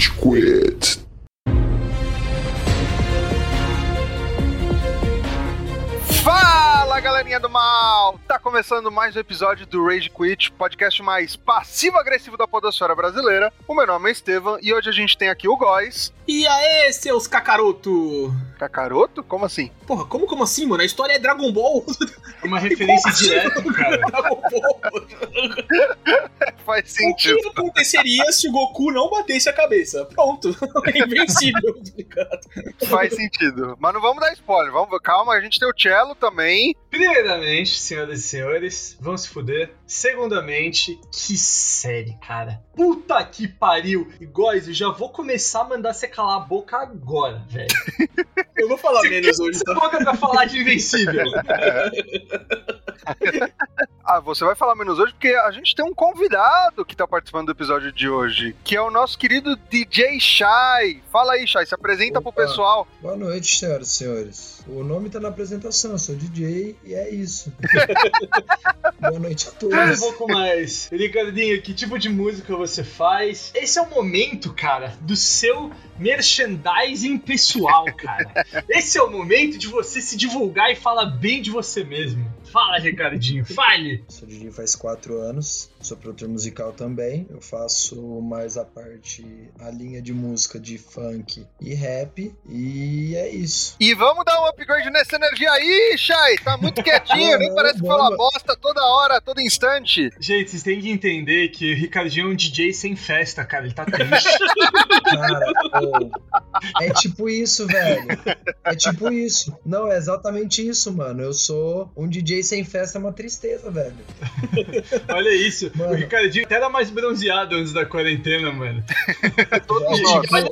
Rage Quit. Galerinha do mal! Tá começando mais um episódio do Rage Quit, podcast mais passivo-agressivo da podosfera brasileira. O meu nome é Estevam e hoje a gente tem aqui o Góis. E aí, seus cacaroto? Cacaroto? Como assim? Porra, como, como assim, mano? A história é Dragon Ball. Uma referência direta, cara. Dragon Ball. Faz O sentido. que aconteceria se o Goku não batesse a cabeça? Pronto. É invencível, tá ligado? Faz sentido. Mas não vamos dar spoiler. Vamos, calma, a gente tem o Cello também. Primeiramente, senhoras e senhores, vão se fuder. Segundamente, que série, cara. Puta que pariu. E, guys, eu já vou começar a mandar você calar a boca agora, velho. Eu vou falar menos hoje, Essa tá? boca pra falar de Invencível. Ah, você vai falar menos hoje porque a gente tem um convidado que tá participando do episódio de hoje, que é o nosso querido DJ Shai. Fala aí, Shai, se apresenta pro Opa. pessoal. Boa noite, senhoras e senhores. O nome tá na apresentação, eu sou DJ e é isso. Boa noite a Fala um todos. pouco mais. Ricardinho, que tipo de música você faz? Esse é o momento, cara, do seu merchandising pessoal, cara. Esse é o momento de você se divulgar e falar bem de você mesmo. Fala, Ricardinho, fale! Sou DJ faz quatro anos, sou produtor musical também. Eu faço mais a parte, a linha de música de funk e rap. E é isso. E vamos dar um upgrade nessa energia aí, Shai. Tá muito quietinho, nem Não, parece que fala bosta toda hora, todo instante. Gente, vocês têm que entender que o Ricardinho é um DJ sem festa, cara. Ele tá triste. Cara, ô, é tipo isso, velho. É tipo isso. Não, é exatamente isso, mano. Eu sou um DJ sem festa, é uma tristeza, velho. Olha isso. Mano. O Ricardinho até era mais bronzeado antes da quarentena, mano.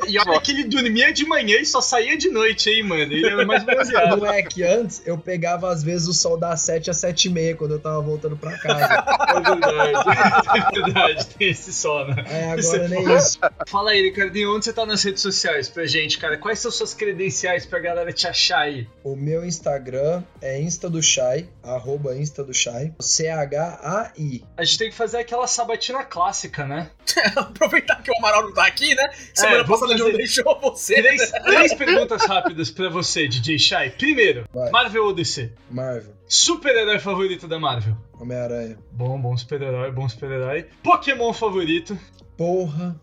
E, e olha, que ele dormia de manhã e só saía de noite, hein, mano. Ele era mais bronzeado. Não é que antes eu pegava às vezes o sol das 7 às 7 e meia quando eu tava voltando pra casa. É verdade. É verdade, tem esse só, né? É, Isso é agora nem isso. Fala aí, Ricardinho, onde você tá nas redes sociais pra gente, cara? Quais são suas credenciais pra galera te achar aí? O meu Instagram é Insta do Shai, arroba Insta do Shai, C-H-A-I. A gente tem que fazer aquela sabatina clássica, né? Aproveitar que o Amaral não tá aqui, né? Semana vamos passada ele não fazer- deixou você. Três, três perguntas rápidas pra você, DJ Shai. Primeiro, Vai. Marvel ou DC? Marvel, Super-herói favorito da Marvel? Homem-Aranha. Bom, bom super-herói, bom super-herói. Pokémon favorito? Porra.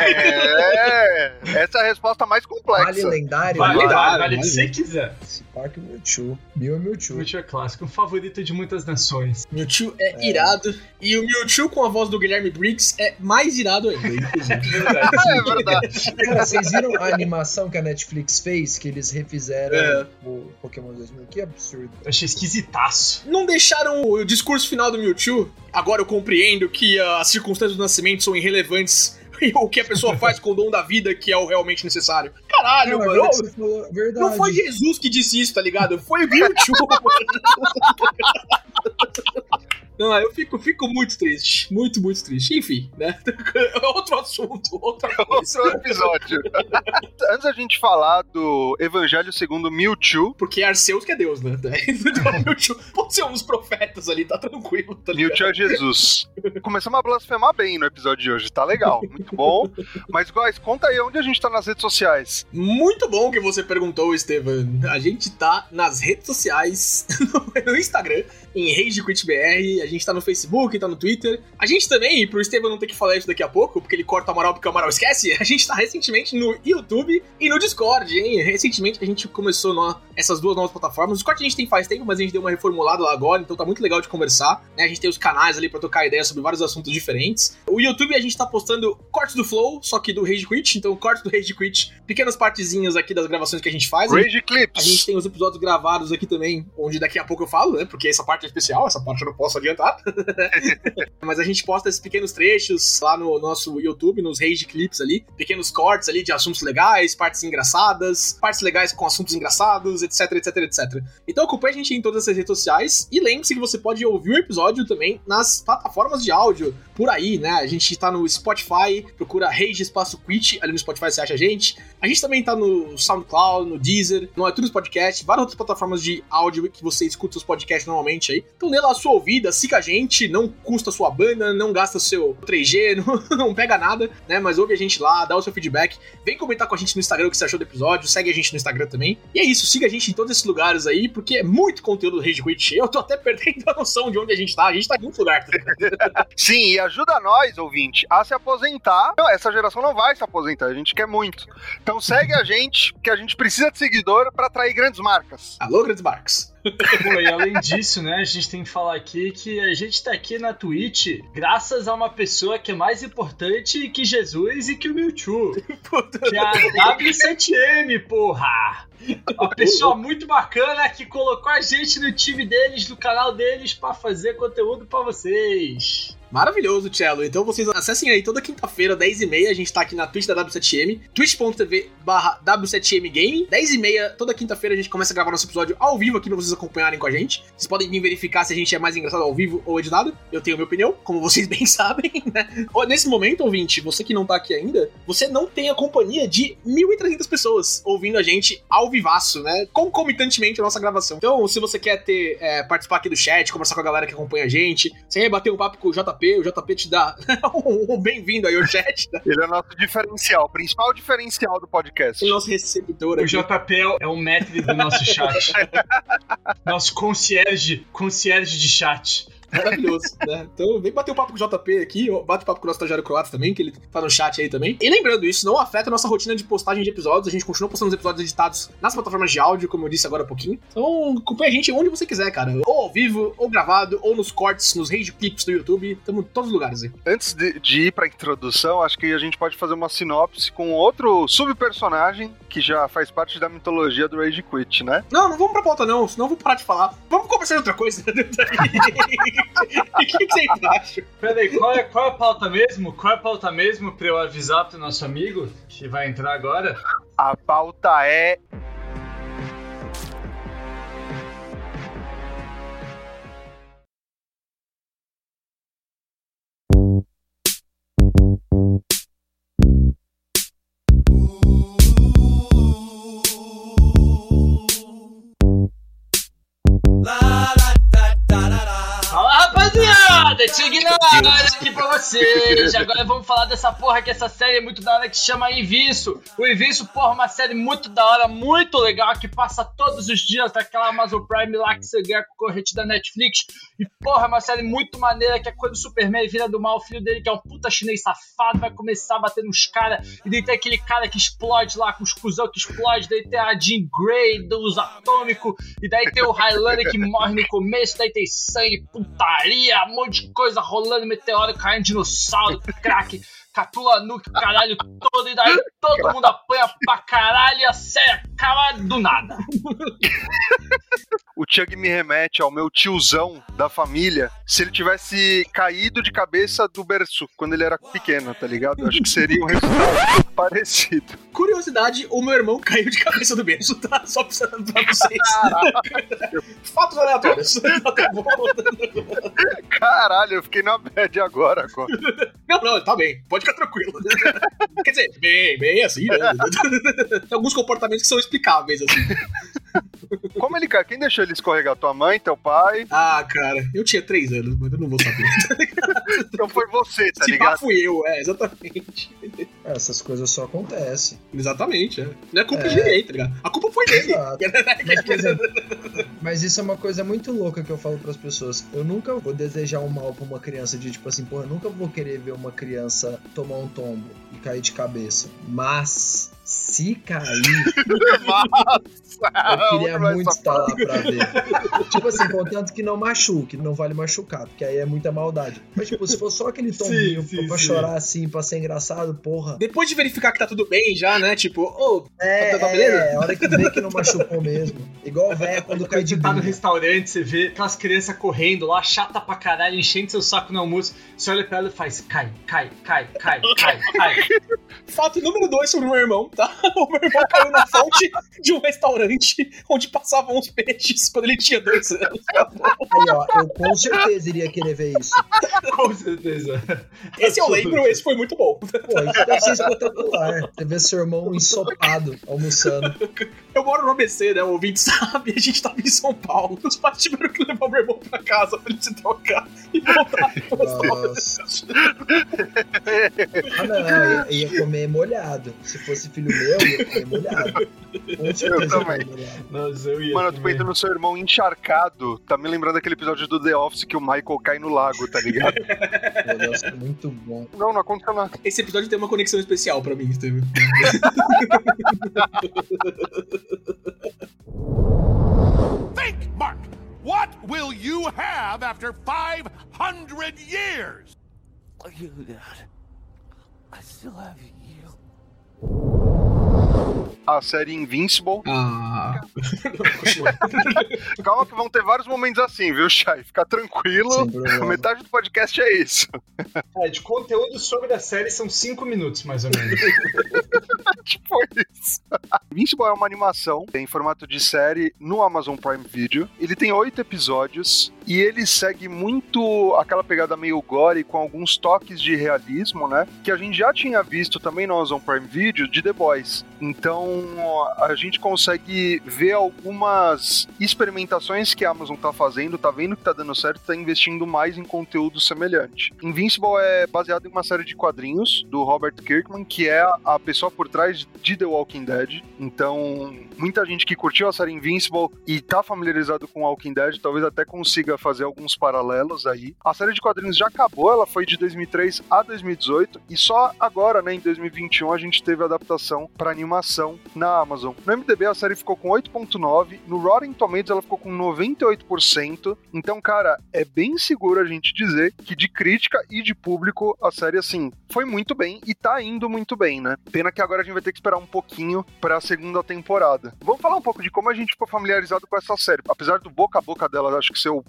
É, essa é a resposta mais Vale complexa. lendário? Vale, Vale. vale, vale que você quiser. Esse parque Mewtwo. Mil é Mewtwo. Mewtwo é clássico, um favorito de muitas nações. Mewtwo é, irado. E o Mewtwo com a voz do Guilherme Briggs é mais irado ainda, inclusive. Verdade. É verdade. Cara, vocês viram a animação que a Netflix fez? Que eles refizeram É. o Pokémon 2000? Que absurdo. Eu achei esquisitaço. Não deixaram o discurso final do Mewtwo. Agora eu compreendo que as circunstâncias do nascimento são irrelevantes. E o que a pessoa faz com o dom da vida que é o realmente necessário. Caralho, Não, mano. falou. Não foi Jesus que disse isso, tá ligado? Foi o Mewtwo. Não, eu fico, fico muito triste. Muito, muito triste. Enfim, né? Outro assunto, outra coisa. Outro episódio. Antes da gente falar do Evangelho segundo Mewtwo, Porque Arceus que é Deus, né? Então, Mewtwo pode ser um dos profetas ali, tá tranquilo, tá? Mewtwo é Jesus. Começamos a blasfemar bem no episódio de hoje, tá legal, muito bom. Mas, guys, conta aí onde a gente tá nas redes sociais. Muito bom que você perguntou, Estevam. A gente tá nas redes sociais, no Instagram, em RageQuitBR, a gente tá no Facebook, tá no Twitter. A gente também, pro Estevam não ter que falar isso daqui a pouco, porque ele corta o Amaral porque o Amaral esquece, a gente tá recentemente no YouTube e no Discord, hein? Recentemente a gente começou no- essas duas novas plataformas. O Discord a gente tem faz tempo, mas a gente deu uma reformulada lá agora, então tá muito legal de conversar. né? A gente tem os canais ali pra trocar ideias sobre vários assuntos diferentes. O YouTube a gente tá postando cortes do Flow, só que do Rage Quit, então cortes do Rage Quit, pequenas partezinhas aqui das gravações que a gente faz. Rage A gente Clips. tem os episódios gravados aqui também, onde daqui a pouco eu falo, né? Porque essa parte especial, essa parte eu não posso adiantar. Mas a gente posta esses pequenos trechos lá no nosso YouTube, nos Rage Clips ali. Pequenos cortes ali de assuntos legais, partes engraçadas, partes legais com assuntos engraçados, etc, etc, etc. Então acompanhe a gente em todas essas redes sociais e lembre-se que você pode ouvir o episódio também nas plataformas de áudio por aí, né? A gente tá no Spotify, procura Rage Espaço Quit, ali no Spotify você acha a gente. A gente também tá no SoundCloud, no Deezer, no iTunes Podcast, várias outras plataformas de áudio que você escuta os podcasts normalmente aí. Então dê lá a sua ouvida, siga a gente, não custa a sua banda, não gasta seu 3G, não, não pega nada, né? Mas ouve a gente lá, dá o seu feedback, vem comentar com a gente no Instagram o que você achou do episódio, segue a gente no Instagram também. E é isso, siga a gente em todos esses lugares aí, porque é muito conteúdo do Rage Quit. Eu tô até perdendo a noção de onde a gente tá, a gente tá em muito lugar. Sim, e ajuda nós, ouvinte, a se aposentar. Não, essa geração não vai se aposentar, a gente quer muito. Então segue a gente, que a gente precisa de seguidor para atrair grandes marcas. Alô, grandes marcas. Pô, e além disso, né, a gente tem que falar aqui que a gente tá aqui na Twitch graças a uma pessoa que é mais importante que Jesus e que o Mewtwo. que é a W7M, porra! Uma pessoa muito bacana que colocou a gente no time deles, no canal deles, para fazer conteúdo para vocês. Maravilhoso, Cello. Então vocês acessem aí toda quinta-feira, 10h30, a gente tá aqui na Twitch da W7M, twitch.tv barra W7M Gaming. 10h30, toda quinta-feira a gente começa a gravar nosso episódio ao vivo aqui pra vocês acompanharem com a gente. Vocês podem vir verificar se a gente é mais engraçado ao vivo ou editado. Eu tenho minha opinião, como vocês bem sabem, né? Nesse momento, ouvinte, você que não tá aqui ainda, você não tem a companhia de 1.300 pessoas ouvindo a gente ao vivaço, né? Concomitantemente a nossa gravação. Então, se você quer ter, é, participar aqui do chat, conversar com a galera que acompanha a gente, você quer bater um papo com o JP, JP, o JP te dá um bem-vindo aí ao chat. Né? Ele é o nosso diferencial, o principal diferencial do podcast. O nosso receptor aqui. O JP é o mestre do nosso chat. nosso concierge, concierge de chat. Maravilhoso, né? Então vem bater um papo com o JP aqui, bate um papo com o nosso estagiário croata também, que ele tá no chat aí também. E lembrando, isso não afeta a nossa rotina de postagem de episódios, a gente continua postando os episódios editados nas plataformas de áudio, como eu disse agora há pouquinho. Então acompanha a gente onde você quiser, cara. Ou ao vivo, ou gravado, ou nos cortes, nos rage clips do YouTube, estamos em todos os lugares aí. Antes de, de ir pra introdução, acho que a gente pode fazer uma sinopse com outro subpersonagem que já faz parte da mitologia do Rage Quit, né? Não, não vamos pra pauta não, senão eu vou parar de falar. Vamos conversar de outra coisa. O que, que vocês acham? Peraí, qual é, qual é a pauta mesmo? Qual é a pauta mesmo pra eu avisar pro nosso amigo que vai entrar agora? A pauta é Agora vamos falar dessa porra que essa série é muito da hora que chama Inviso. O Inviso, porra, uma série muito da hora, muito legal, que passa todos os dias daquela Amazon Prime lá que você ganha com corrente da Netflix. E porra, é uma série muito maneira que é quando o Superman vira do mal, o filho dele, que é um puta chinês safado, vai começar a bater nos caras. E daí tem aquele cara que explode lá, com os cuzão que explode. Daí tem a Jean Grey dos atômicos. E daí tem o Highlander que morre no começo. Daí tem sangue, putaria, um monte de coisa rolando, meteoro caindo, dinossauro, crack, catula nuke, caralho todo, e daí todo mundo apanha pra caralho e a série acaba do nada. o Chug me remete ao meu tiozão da família, se ele tivesse caído de cabeça do berço quando ele era pequeno, tá ligado? Eu acho que seria um resultado parecido. Curiosidade, o meu irmão caiu de cabeça do berço, tá? Só pra, pra vocês. Fatos aleatórios. Caralho, eu fiquei na bad agora, agora. Não, não, tá bem. Pode ficar tranquilo. Quer dizer, bem, bem assim, né? Tem alguns comportamentos que são explicáveis, assim. Como ele caiu? Quem deixou ele escorregar? Tua mãe, teu pai? Ah, cara, eu tinha três anos, mas eu não vou saber. então foi você, tá Se ligado? Se fui eu, é, exatamente. É, essas coisas só acontecem. Exatamente, é. Não é culpa é. de ninguém, tá ligado? A culpa foi dele. mas, mas, isso é uma coisa muito louca que eu falo pras pessoas. Eu nunca vou desejar um mal pra uma criança de tipo assim, porra, eu nunca vou querer ver uma criança tomar um tombo e cair de cabeça. Mas se cair. Nossa, eu queria muito estar lá pra ver. tipo assim, contanto que não machuque, não vale machucar, porque aí é muita maldade. Mas, tipo, se for só aquele tombinho sim, sim, pra sim. chorar assim, pra ser engraçado, porra. Depois de verificar que tá tudo bem já, né? Tipo, ô, oh, é, tá, beleza? É, a hora que vê que não machucou mesmo. Igual o velho quando cai de Você tá no restaurante, você vê aquelas crianças correndo lá, chata pra caralho, enchendo seu saco no almoço. Você olha pra ela e faz cai, cai, cai, cai, cai, cai. Fato número dois sobre o meu irmão, tá? O meu irmão caiu na fonte de um restaurante onde passavam os peixes quando ele tinha dois anos. Aí, ó, eu com certeza iria querer ver isso. Com certeza. Esse eu lembro, esse foi muito bom. Pô, isso deve ser espetacular. Você vê seu irmão ensopado, almoçando. Eu moro no ABC, né? O ouvinte sabe, a gente tava em São Paulo. Os pais tiveram que levar meu irmão pra casa pra ele se trocar e voltar pro restaurante. Nossa. Ah, não, ia, ia comer molhado. Se fosse filho meu, eu ia comer molhado. Com certeza ia também. comer. Nossa, eu ia. Mano, eu tô comer. pensando no seu irmão encharcado. Tá me lembrando daquele episódio do The Office que o Michael cai no lago, tá ligado? Pô, deve ser muito bom. não, não aconteceu nada. Esse episódio tem uma conexão especial pra mim, Steve. Think, Mark. What will you have after 500 years? You, Dad. I still have you. A série Invincible. Ah. Calma que vão ter vários momentos assim, viu, Chay? Fica tranquilo. Metade do podcast é isso. É, de conteúdo sobre a série são 5 minutos, mais ou menos. tipo isso. Invincible é uma animação em formato de série no Amazon Prime Video. Ele tem oito episódios e ele segue muito aquela pegada meio gore com alguns toques de realismo, né? Que a gente já tinha visto também no Amazon Prime Video de The Boys. Então a gente consegue ver algumas experimentações que a Amazon tá fazendo, tá vendo que tá dando certo, tá investindo mais em conteúdo semelhante. Invincible é baseado em uma série de quadrinhos do Robert Kirkman, que é a pessoa por trás de The Walking Dead. Então, muita gente que curtiu a série Invincible e tá familiarizado com Walking Dead, talvez até consiga fazer alguns paralelos aí. A série de quadrinhos já acabou, ela foi de 2003 a 2018 e só agora, né, em 2021 a gente teve a adaptação para animação na Amazon. No MDB a série ficou com 8.9, no Rotten Tomatoes ela ficou com 98%. Então, cara, é bem seguro a gente dizer que de crítica e de público a série assim foi muito bem e tá indo muito bem, né? Pena que agora a gente vai ter que esperar um pouquinho para a segunda temporada. Vamos falar um pouco de como a gente ficou familiarizado com essa série. Apesar do boca a boca dela, acho que ser o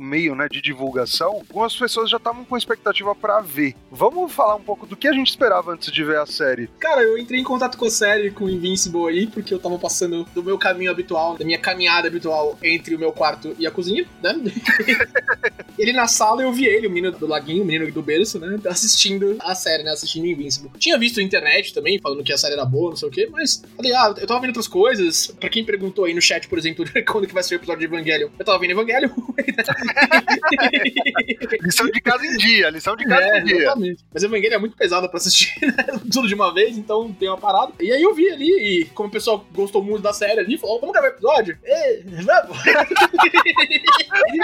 meio, né, de divulgação, algumas pessoas já estavam com expectativa para ver. Vamos falar um pouco do que a gente esperava antes de ver a série. Cara, eu entrei em contato com a série, com o Invincible aí, porque eu tava passando do meu caminho habitual, da minha caminhada habitual entre o meu quarto e a cozinha, né? ele na sala, eu vi ele, o menino do laguinho, o menino do berço, né? Assistindo a série, né? Assistindo Invincible. Tinha visto na internet também, falando que a série era boa, não sei o quê, mas falei, ah, eu tava vendo outras coisas. Pra quem perguntou aí no chat, por exemplo, quando que vai ser o episódio de Evangelho, eu tava vendo Evangelho. Lição de casa em dia, lição de casa É, em dia. exatamente. Mas Evangelho é muito pesado pra assistir, né? Tudo de uma vez, então tem uma parada. E aí eu vi ali, e como o pessoal gostou muito da série ali, falou, vamos gravar episódio? Ei, vamos!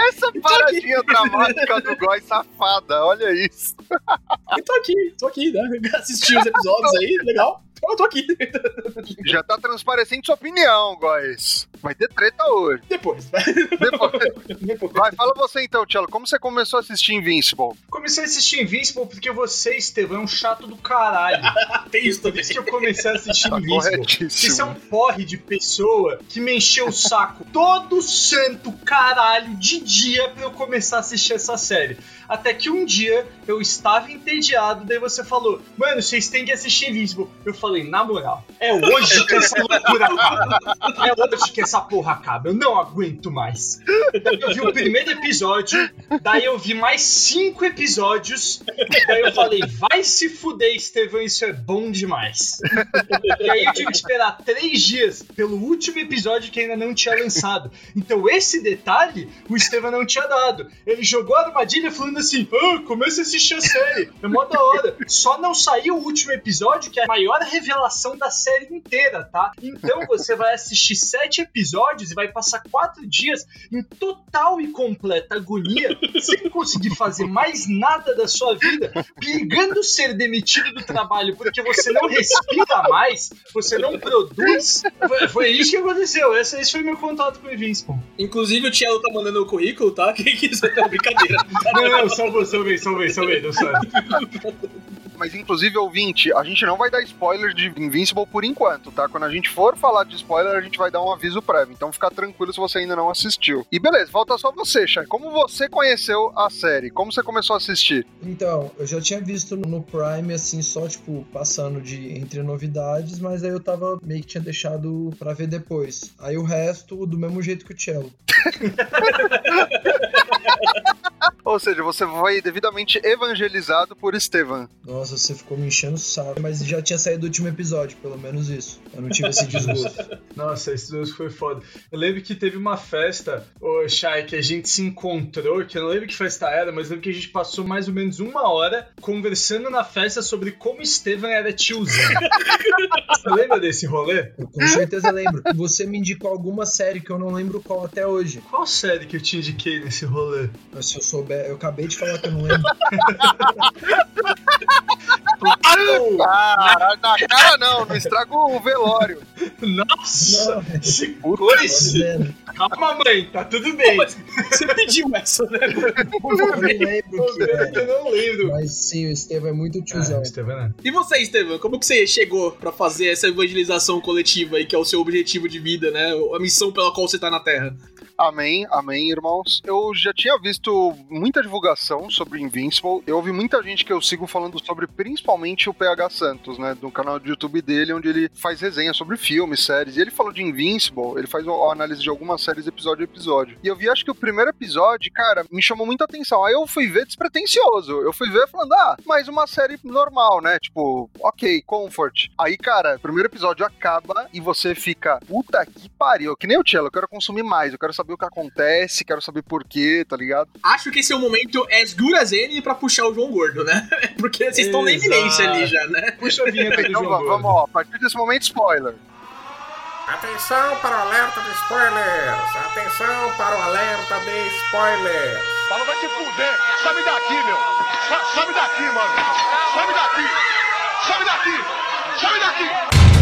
Essa paradinha dramática do Góis safada, olha isso. E tô aqui, tô aqui, né? Assisti os episódios aí, legal. Eu tô aqui. Já tá transparecendo sua opinião, Góis. Vai ter treta hoje. Depois. Depois. Depois. Vai, fala você então, Tchelo. Como você começou a assistir Invincible? Comecei a assistir Invincible porque você, Estevão, é um chato do caralho. Tem isso Por também. isso que eu comecei a assistir Tá Invincible. corretíssimo. Isso é um porre de pessoa que me encheu o saco todo santo caralho de dia pra eu começar a assistir essa série. Até que um dia eu estava entediado, daí você falou, mano, vocês têm que assistir Invincible. Eu falei, na moral, é hoje que essa loucura acaba. É hoje que essa porra acaba. Eu não aguento mais. Eu vi o primeiro episódio, daí eu vi mais cinco episódios, daí eu falei, vai se fuder, Estevão, isso é bom demais. E aí eu tive que esperar três dias pelo último episódio que ainda não tinha lançado. Então esse detalhe o Estevam não tinha dado. Ele jogou a armadilha falando assim: ah, comece a assistir a série, é mó da hora. Só não saiu o último episódio, que é a maior revelação da série inteira, tá? Então você vai assistir sete episódios e vai passar quatro dias em total e completa agonia, sem conseguir fazer mais nada da sua vida, brigando ser demitido do trabalho porque você não respira mais, você não produz. Foi, foi isso que aconteceu. Esse, esse foi meu contato com o Invincible. Inclusive o Tielo tá mandando o currículo, tá? Quem quiser, é brincadeira. Não, não, salvou, salvei, salvei, salvei, não sabe. Mas inclusive, ouvinte, a gente não vai dar spoiler de Invincible por enquanto, tá? Quando a gente for falar de spoiler, a gente vai dar um aviso prévio. Então fica tranquilo se você ainda não assistiu. E beleza, volta só você, Chay. Como você conheceu a série? Como você começou a assistir? Então, eu já tinha visto no Prime, assim, só, tipo, passando de entre novidades, mas aí eu tava meio que tinha deixado pra ver depois. Aí o resto, do mesmo jeito que o Cello. Ou seja, você foi devidamente evangelizado por Estevan. Nossa, você ficou me enchendo o saco. Mas já tinha saído do último episódio, pelo menos isso. Eu não tive esse desgosto. Nossa, esse músico foi foda. Eu lembro que teve uma festa, ô Shai, que a gente se encontrou, que eu não lembro que festa era, mas lembro que a gente passou mais ou menos uma hora conversando na festa sobre como Estevam era tiozão. Você lembra desse rolê? Eu com certeza lembro. E você me indicou alguma série que eu não lembro qual até hoje. Qual série que eu te indiquei nesse rolê? Se eu souber, eu acabei de falar que eu não lembro. Ah, na cara não, não estraga o velório. Nossa! Não, Que coisa! vendo? Calma, mãe, tá tudo bem. Você pediu essa, né? Eu não lembro que é. Eu não lembro. Mas sim, o Estevam é muito tiozão. Estevam, E você, Estevam, como que você chegou pra fazer essa evangelização coletiva aí, que é o seu objetivo de vida, né? A missão pela qual você tá na Terra? Amém, amém, irmãos. Eu já tinha visto muita divulgação sobre Invincible. Eu ouvi muita gente que eu sigo falando sobre principalmente o PH Santos, né? Do canal do YouTube dele, onde ele faz resenha sobre filmes, séries. E ele falou de Invincible, ele faz a análise de algumas séries episódio a episódio. E eu vi, acho que o primeiro episódio, cara, me chamou muita atenção. Aí eu fui ver despretensioso. Eu fui ver falando, ah, mais uma série normal, né? Tipo, ok, comfort. Aí, cara, o primeiro episódio acaba e você fica, puta que pariu. Que nem o Cello, eu quero consumir mais, eu quero saber o que acontece, quero saber porquê, tá ligado? Acho que esse é o momento as good as any pra puxar o João Gordo, né? Porque vocês estão na iminência ali já, né? Puxa a vinheta do Então João vamos, vamos, Gordo. ó, a partir desse momento, spoiler. Atenção para o alerta de spoilers! Atenção para o alerta de spoilers! Fala, vai te fuder! Sabe daqui, meu! Sa- Sabe daqui, mano! Sabe daqui! Sabe daqui! Sabe daqui!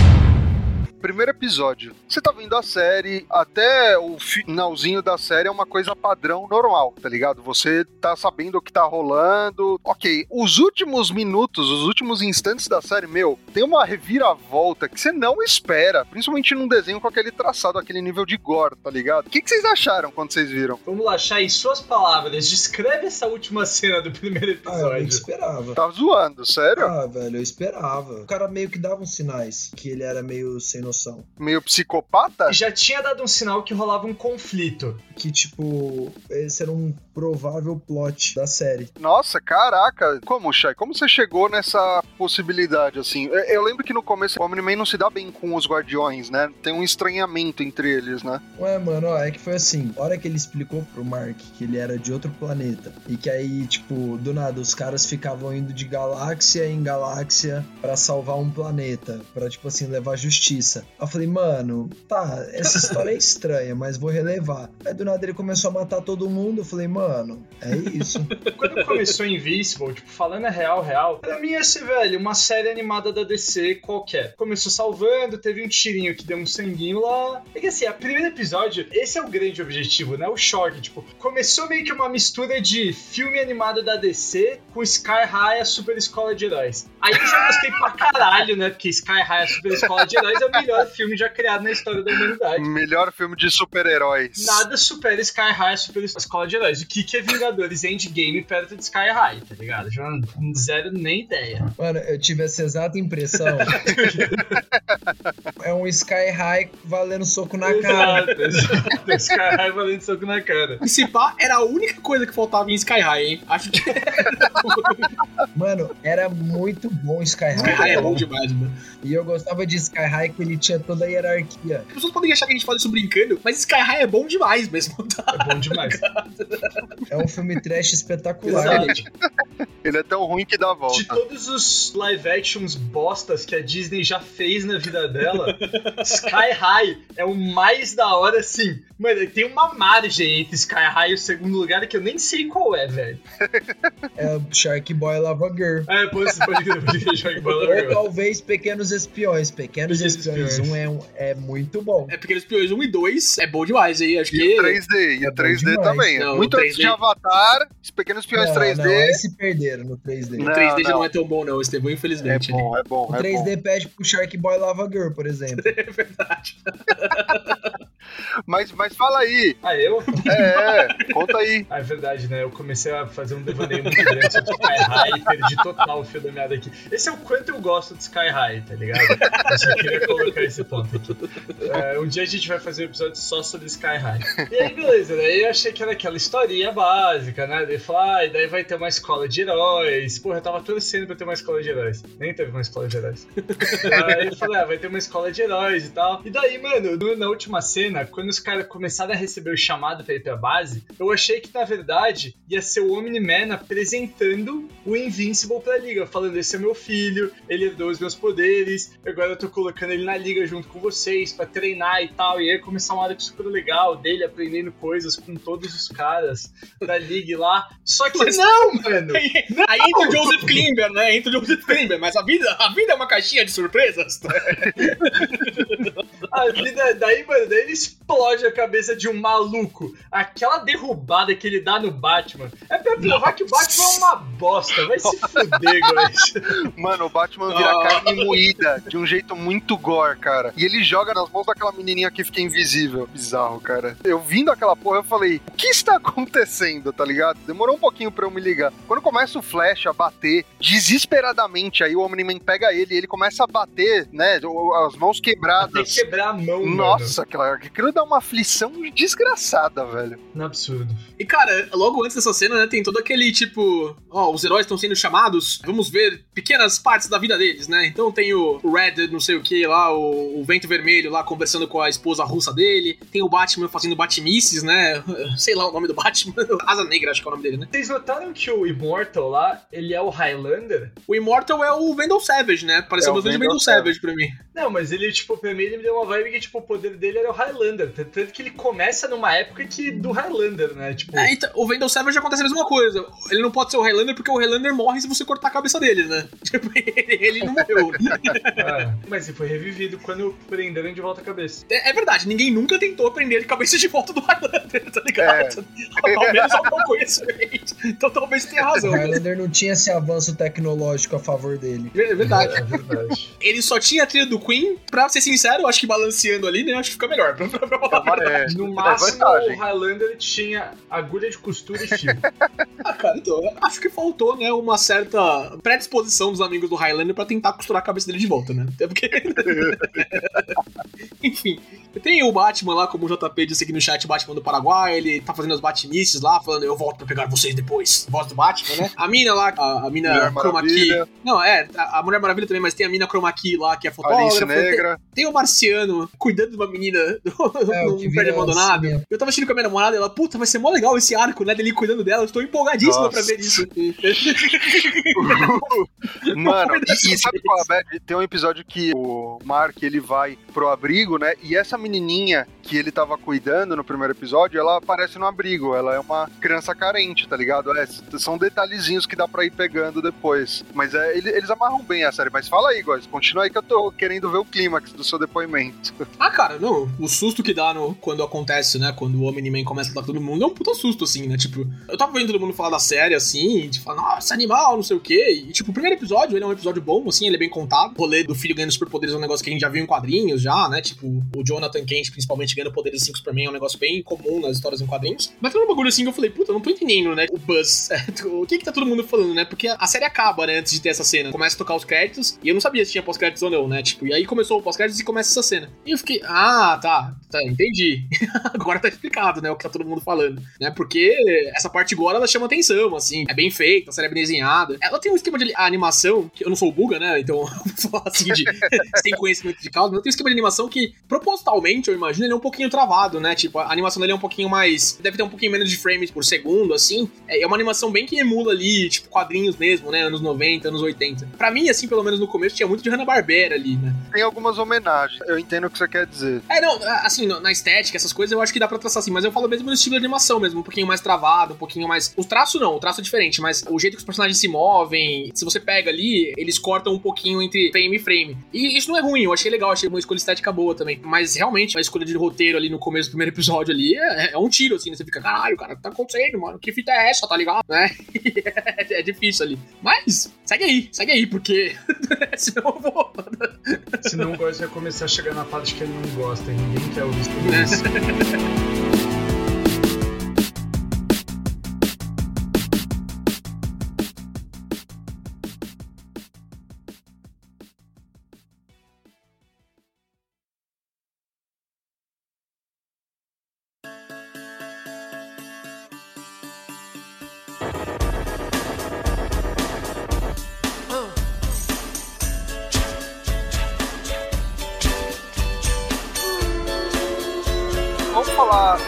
Primeiro episódio. Você tá vendo a série, até o finalzinho da série é uma coisa padrão normal, tá ligado? Você tá sabendo o que tá rolando. Ok, os últimos minutos, os últimos instantes da série, meu, tem uma reviravolta que você não espera, principalmente num desenho com aquele traçado, aquele nível de gore, tá ligado? O que, que vocês acharam quando vocês viram? Vamos lá, Chay, em suas palavras, descreve essa última cena do primeiro Ah, eu episódio. esperava. Tá zoando, sério? Ah, velho, eu esperava. O cara meio que dava uns sinais que ele era meio sem noção. Meio psicopata? Já tinha dado um sinal que rolava um conflito. Que, tipo, esse era um provável plot da série. Nossa, caraca. Como, Shai? Como você chegou nessa possibilidade, assim? Eu, eu lembro que no começo o Omni-Man não se dá bem com os Guardiões, né? Tem um estranhamento entre eles, né? Ué, mano, ó, é que foi assim. A hora que ele explicou pro Mark que ele era de outro planeta e que aí, tipo, do nada, os caras ficavam indo de galáxia em galáxia pra salvar um planeta, pra, tipo assim, levar justiça. Eu falei, mano, tá, essa história é estranha, mas vou relevar. Aí do nada ele começou a matar todo mundo. Eu falei, mano, é isso. Quando começou Invincible, tipo, falando a real, real, pra mim ia ser, velho, uma série animada da DC qualquer. Começou salvando, teve um tirinho que deu um sanguinho lá. É que assim, a primeiro episódio, esse é o grande objetivo, né? O choque, tipo, começou meio que uma mistura de filme animado da DC com Sky High, a super escola de heróis. Aí eu já gostei pra caralho, né? Porque Sky High, a super escola de heróis é o melhor filme já criado na história da humanidade. Melhor filme de super-heróis. Nada supera Sky High, super escola de heróis. O que, que é Vingadores Endgame perto de Sky High, tá ligado? Já não- zero nem ideia. Mano, eu tive essa exata impressão. é um Sky High valendo soco na cara. Exato. Sky High valendo soco na cara. E se pá, era a única coisa que faltava em Sky High, hein? Acho que Mano, era muito bom Sky Sky High é High. bom demais, mano. E eu gostava de Sky High que ele tinha toda a hierarquia. As pessoas podem achar que a gente fala isso brincando, mas Sky High é bom demais mesmo, tá? É bom demais. É um filme trash espetacular. Exatamente. Ele é tão ruim que dá a De volta. todos os live actions bostas que a Disney já fez na vida dela, Sky High é o mais da hora, assim. Mano, tem uma margem entre Sky High e o segundo lugar que eu nem sei qual é, velho. É o Shark Boy Lava Girl. É, pode, pode Ou talvez Pequenos Espiões. Pequenos Pequenos Espiões Espiões. 1 é, um- é muito bom. É Pequenos Espiões 1 e 2 é bom demais aí, acho E que... o 3D, e é o bom 3D demais. também. Não, Muito o antes 3D. de Avatar, os pequenos peões não, 3D. Não, aí se perderam no 3D. O Não, 3D já não. não é tão bom não, Estevão, É infelizmente. bom, é bom. O é 3D bom. pede pro Shark Boy Lava Girl, por exemplo. É verdade. Mas, mas fala aí. Ah, eu? É, é, conta aí. Ah, é verdade, né? Eu comecei a fazer um devaneio muito grande sobre Sky High e perdi total o fio da meada aqui. Esse é o quanto eu gosto de Sky High, tá ligado? Eu só queria colocar esse ponto aqui. É, um dia a gente vai fazer um episódio só sobre Sky High. E aí, beleza, daí eu achei que era aquela historinha básica, né? Daí falou, ah, e daí vai ter uma escola de heróis. Porra, eu tava torcendo pra ter uma escola de heróis. Nem teve uma escola de heróis. Aí eu falei, ah, vai ter uma escola de heróis e tal. E daí, mano, no- na última cena, quando os caras começaram a receber o chamado pra ir pra base, eu achei que na verdade ia ser o Omni-Man apresentando o Invincible pra liga, falando: esse é meu filho, ele herdou os meus poderes, agora eu tô colocando ele na liga junto com vocês pra treinar e tal. E aí começar uma hora super legal dele aprendendo coisas com todos os caras da liga lá. Só que Mas- não, mano! Aí entra o Joseph Klimber, né? Entra o Joseph Klimber, mas a vida, a vida é uma caixinha de surpresas. A vida, daí, mano, daí ele explode a cabeça de um maluco. Aquela derrubada que ele dá no Batman é pra provar que o Batman é uma bosta. Vai se fuder, guys. Mano, o Batman vira Ah. carne moída de um jeito muito gore, cara. E ele joga nas mãos daquela menininha que fica invisível. Bizarro, cara. Eu vindo aquela porra, eu falei, o que está acontecendo, tá ligado? Demorou um pouquinho pra eu me ligar. Quando começa o Flash a bater desesperadamente, aí o Omni-Man pega ele e ele começa a bater, né? As mãos quebradas. quebrar a mão, mano. Nossa, aquilo, aquilo dá uma aflição desgraçada, velho. Não é absurdo. E cara, logo antes dessa cena, né, tem todo aquele tipo, ó, os heróis estão sendo chamados, vamos ver pequenas partes da vida deles, né? Então tem o o Red, não sei o que lá, o, o Vento Vermelho lá conversando com a esposa russa dele, tem o Batman fazendo batimices, né? Sei lá o nome do Batman, Asa Negra acho que é o nome dele, né? Vocês notaram que o Immortal lá, ele é o Highlander? O Immortal é o Vandal Savage, né? Pareceu É o bastante Vandal Vandal Savage pra mim. Não, mas ele, tipo, pra mim, ele me deu uma vibe que, tipo, o poder dele era o Highlander. Tanto que ele começa numa época que do Highlander, né? Tipo, É, então, o Vandal Savage acontece a mesma coisa. Ele não pode ser o Highlander porque o Highlander morre se você cortar a cabeça dele, né? Tipo, ele não morreu. ah, mas ele foi revivido quando prenderam de volta a cabeça. É, é verdade, ninguém nunca tentou prender de cabeça de volta do Highlander, tá ligado? É. Ao menos ao meu conhecimento. Então talvez tenha O razão. Highlander não tinha esse avanço tecnológico a favor dele. É verdade. É verdade. Ele só tinha a trilha do Queen, pra ser sincero, eu acho que balanceando ali, né? Acho que fica melhor. Pra, pra, pra. É, No é máximo, vantagem. o Highlander tinha agulha de costura e fio. Ah, cara, então, acho que faltou, né, uma certa predisposição dos amigos do Highlander pra tentar costurar a cabeça dele de volta, né? Até porque. Enfim. Tem o Batman lá, como o JP disse aqui no chat, o Batman do Paraguai, ele tá fazendo as batimices lá, falando, eu volto pra pegar vocês depois. Voz do Batman, né? A mina lá, a, a mina Mulher Chroma Key. Maravilha. Não, é, a, Mulher Maravilha também, mas tem a mina Chroma Key lá, que é Alice fotógrafa. Tem, Negra. tem o Marciano cuidando de uma menina do, É, num prédio abandonado. cinema. Eu tava assistindo com a minha namorada e ela, puta, vai ser mó legal esse arco, né, dele cuidando dela. Eu estou empolgadíssima Nossa. pra ver isso. Mano, e, e sabe qual é? Tem um episódio que o Mark ele vai pro abrigo, né? E essa menininha que ele tava cuidando no primeiro episódio, ela aparece no abrigo. Ela é uma criança carente, tá ligado? É, são detalhezinhos que dá pra ir pegando depois. Mas é, ele- eles amarram bem a série. Mas fala aí, Góis, continua aí que eu tô querendo ver o clímax do seu depoimento. Ah, cara, não. O susto que dá no, quando acontece, né? Quando o Omni-Man começa a dar todo mundo é um puta susto, assim, né? Tipo, eu tava vendo todo mundo falar da série, assim, falar, nossa, animal, não sei o quê. E, tipo, o primeiro episódio, ele é um episódio bom, assim, ele é bem contado. O rolê do filho ganhando superpoderes é um negócio que a gente já viu em quadrinhos, já, né? Tipo, o Jonathan Kent, principalmente, ganhando poderes assim Superman é um negócio bem comum nas histórias em quadrinhos. Mas foi um bagulho assim que eu falei, puta, eu não tô entendendo, né? O buzz. o que que tá todo mundo falando, né? Porque a série acaba, né? Antes de ter essa cena. Começa a tocar os créditos, e eu não sabia se tinha pós-créditos ou não, né? Tipo, e aí começou o pós-créditos e começa essa cena. E eu fiquei, ah, tá, tá, entendi. agora tá explicado, né? O que tá todo mundo falando, né? Porque essa parte agora ela chama atenção, assim. É bem feita, a série é bem desenhada. Ela tem um esquema de animação, que eu não sou Buga, né? Então vou falar assim de sem conhecimento de causa, mas tem um esquema de animação que, visualmente, eu imagino, ele é um pouquinho travado, né? Tipo, a animação dele é um pouquinho mais. Deve ter um pouquinho menos de frames por segundo, assim. É é uma animação bem que emula ali, tipo, quadrinhos mesmo, né? Anos 90, anos 80. Pra mim, assim, pelo menos no começo, tinha muito de Hanna-Barbera ali, né? Tem algumas homenagens. Eu entendo o que você quer dizer. É, não, assim, na estética, essas coisas eu acho que dá pra traçar assim, mas eu falo mesmo no estilo de animação mesmo, um pouquinho mais travado, um pouquinho mais. O traço não, o traço é diferente, mas o jeito que os personagens se movem, se você pega ali, eles cortam um pouquinho entre frame e frame. E isso não é ruim, eu achei legal, achei uma escolha estética boa também. Mas realmente, a escolha de roteiro ali no começo do primeiro episódio ali é, é um tiro, assim, né? Você fica, caralho, cara, o que tá acontecendo, mano? Que fita é essa, tá ligado? Né? é, é difícil ali. Mas, segue aí, segue aí, porque senão eu vou. Senão o Góis vai começar a chegar na parte que ele não gosta ninguém quer ouvir isso.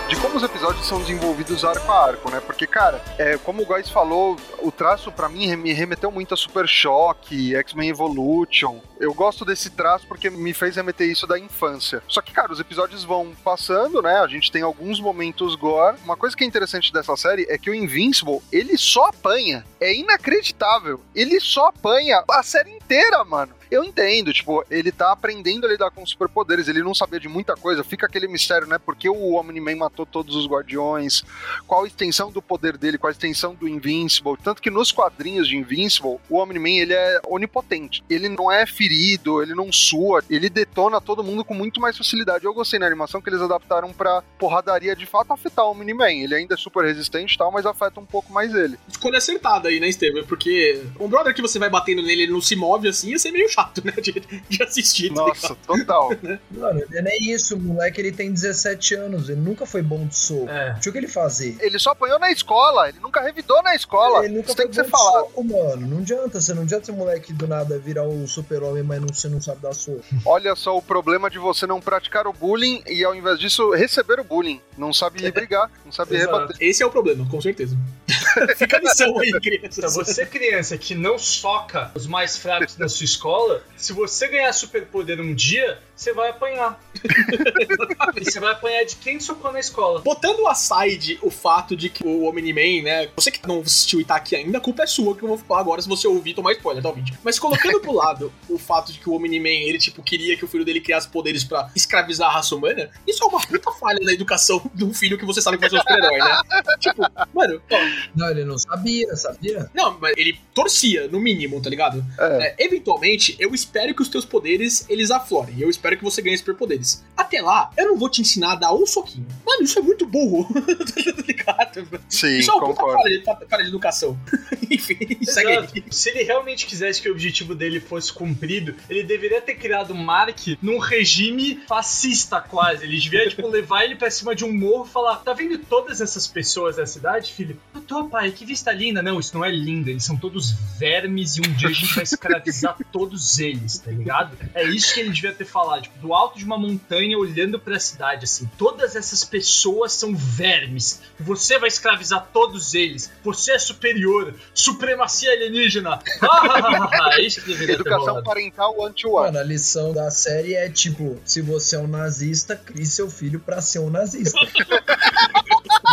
De como os episódios são desenvolvidos arco a arco, né? Porque, cara, é, como o Góis falou, o traço pra mim me remeteu muito a Super Choque, X-Men Evolution. Eu gosto desse traço porque me fez remeter isso da infância. Só que, cara, os episódios vão passando, né? A gente tem alguns momentos gore. Uma coisa que é interessante dessa série é que o Invincible, ele só apanha. É inacreditável. Ele só apanha a série inteira, mano. Eu entendo, tipo, ele tá aprendendo a lidar com superpoderes, ele não sabia de muita coisa, fica aquele mistério, né? Porque o Omni-Man matou todos os guardiões, qual a extensão do poder dele, qual a extensão do Invincible, tanto que nos quadrinhos de Invincible, o Omni-Man, ele é onipotente, ele não é ferido, ele não sua, ele detona todo mundo com muito mais facilidade. Eu gostei na animação que eles adaptaram pra porradaria de fato afetar o Omni-Man, ele ainda é super resistente e tal, mas afeta um pouco mais ele. Escolha acertada aí, né, Estevam? Porque um brother que você vai batendo nele, ele não se move assim, ia ser meio chato, né, de, de assistir. tá Nossa, total. Mano, ele não é isso, o moleque ele tem 17 anos, ele nunca foi bom de soco. É. Tinha o que ele fazer. Ele só apanhou na escola, ele nunca revidou na escola. Ele nunca Isso tem foi que ser bom de falado. soco, mano. Não adianta, você não adianta ser moleque do nada virar o super-homem, mas não, você não sabe dar soco. Olha só o problema de você não praticar o bullying e ao invés disso receber o bullying. Não sabe brigar, não sabe Exato. rebater. Esse é o problema, com certeza. Fica a lição aí, Então, crianças. você, criança, que não soca os mais fracos da sua escola, se você ganhar superpoder um dia, você vai apanhar. e você vai apanhar de quem socou na escola. Botando aside o fato de que o Omni-Man, né? Você que não assistiu e tá aqui ainda, a culpa é sua que eu vou falar agora se você ouvir tomar spoiler, tá, vídeo. Mas colocando pro lado o fato de que o Omni-Man, ele, tipo, queria que o filho dele criasse poderes pra escravizar a raça humana, isso é uma puta falha na educação de um filho que você sabe que vai ser um super-herói, né? tipo, mano, ó, Não, ele não sabia, sabia? não, mas ele torcia, no mínimo, tá ligado? É. É, eventualmente, eu espero que os teus poderes, eles aflorem. Eu espero que você ganhe superpoderes. Até lá, eu não vou te ensinar a dar um soquinho. Mano, isso é muito burro. tá ligado? Sim, Isso é uma puta concordo. falha de, falha de educação. Enfim, segue aí. Se ele realmente quisesse que o objetivo dele fosse cumprido, ele deveria ter criado o Mark num regime fascista quase. Ele devia, tipo, levar ele pra cima de um morro e falar: Tá vendo todas essas pessoas da cidade, filho? Eu tô, pai, que vista linda. Não, isso não é linda. Eles são todos vermes e um dia a gente vai escravizar todos eles, tá ligado? É isso que ele devia ter falado, tipo, do alto de uma montanha olhando pra cidade, assim. Todas essas pessoas são vermes. Você vai escravizar todos eles. Você é superior. Supremacia alienígena. Ah, é isso que deveria ter Educação rolado. parental one-to-one. Mano, a lição da série é tipo: se você é um nazista, crie seu filho pra ser um nazista.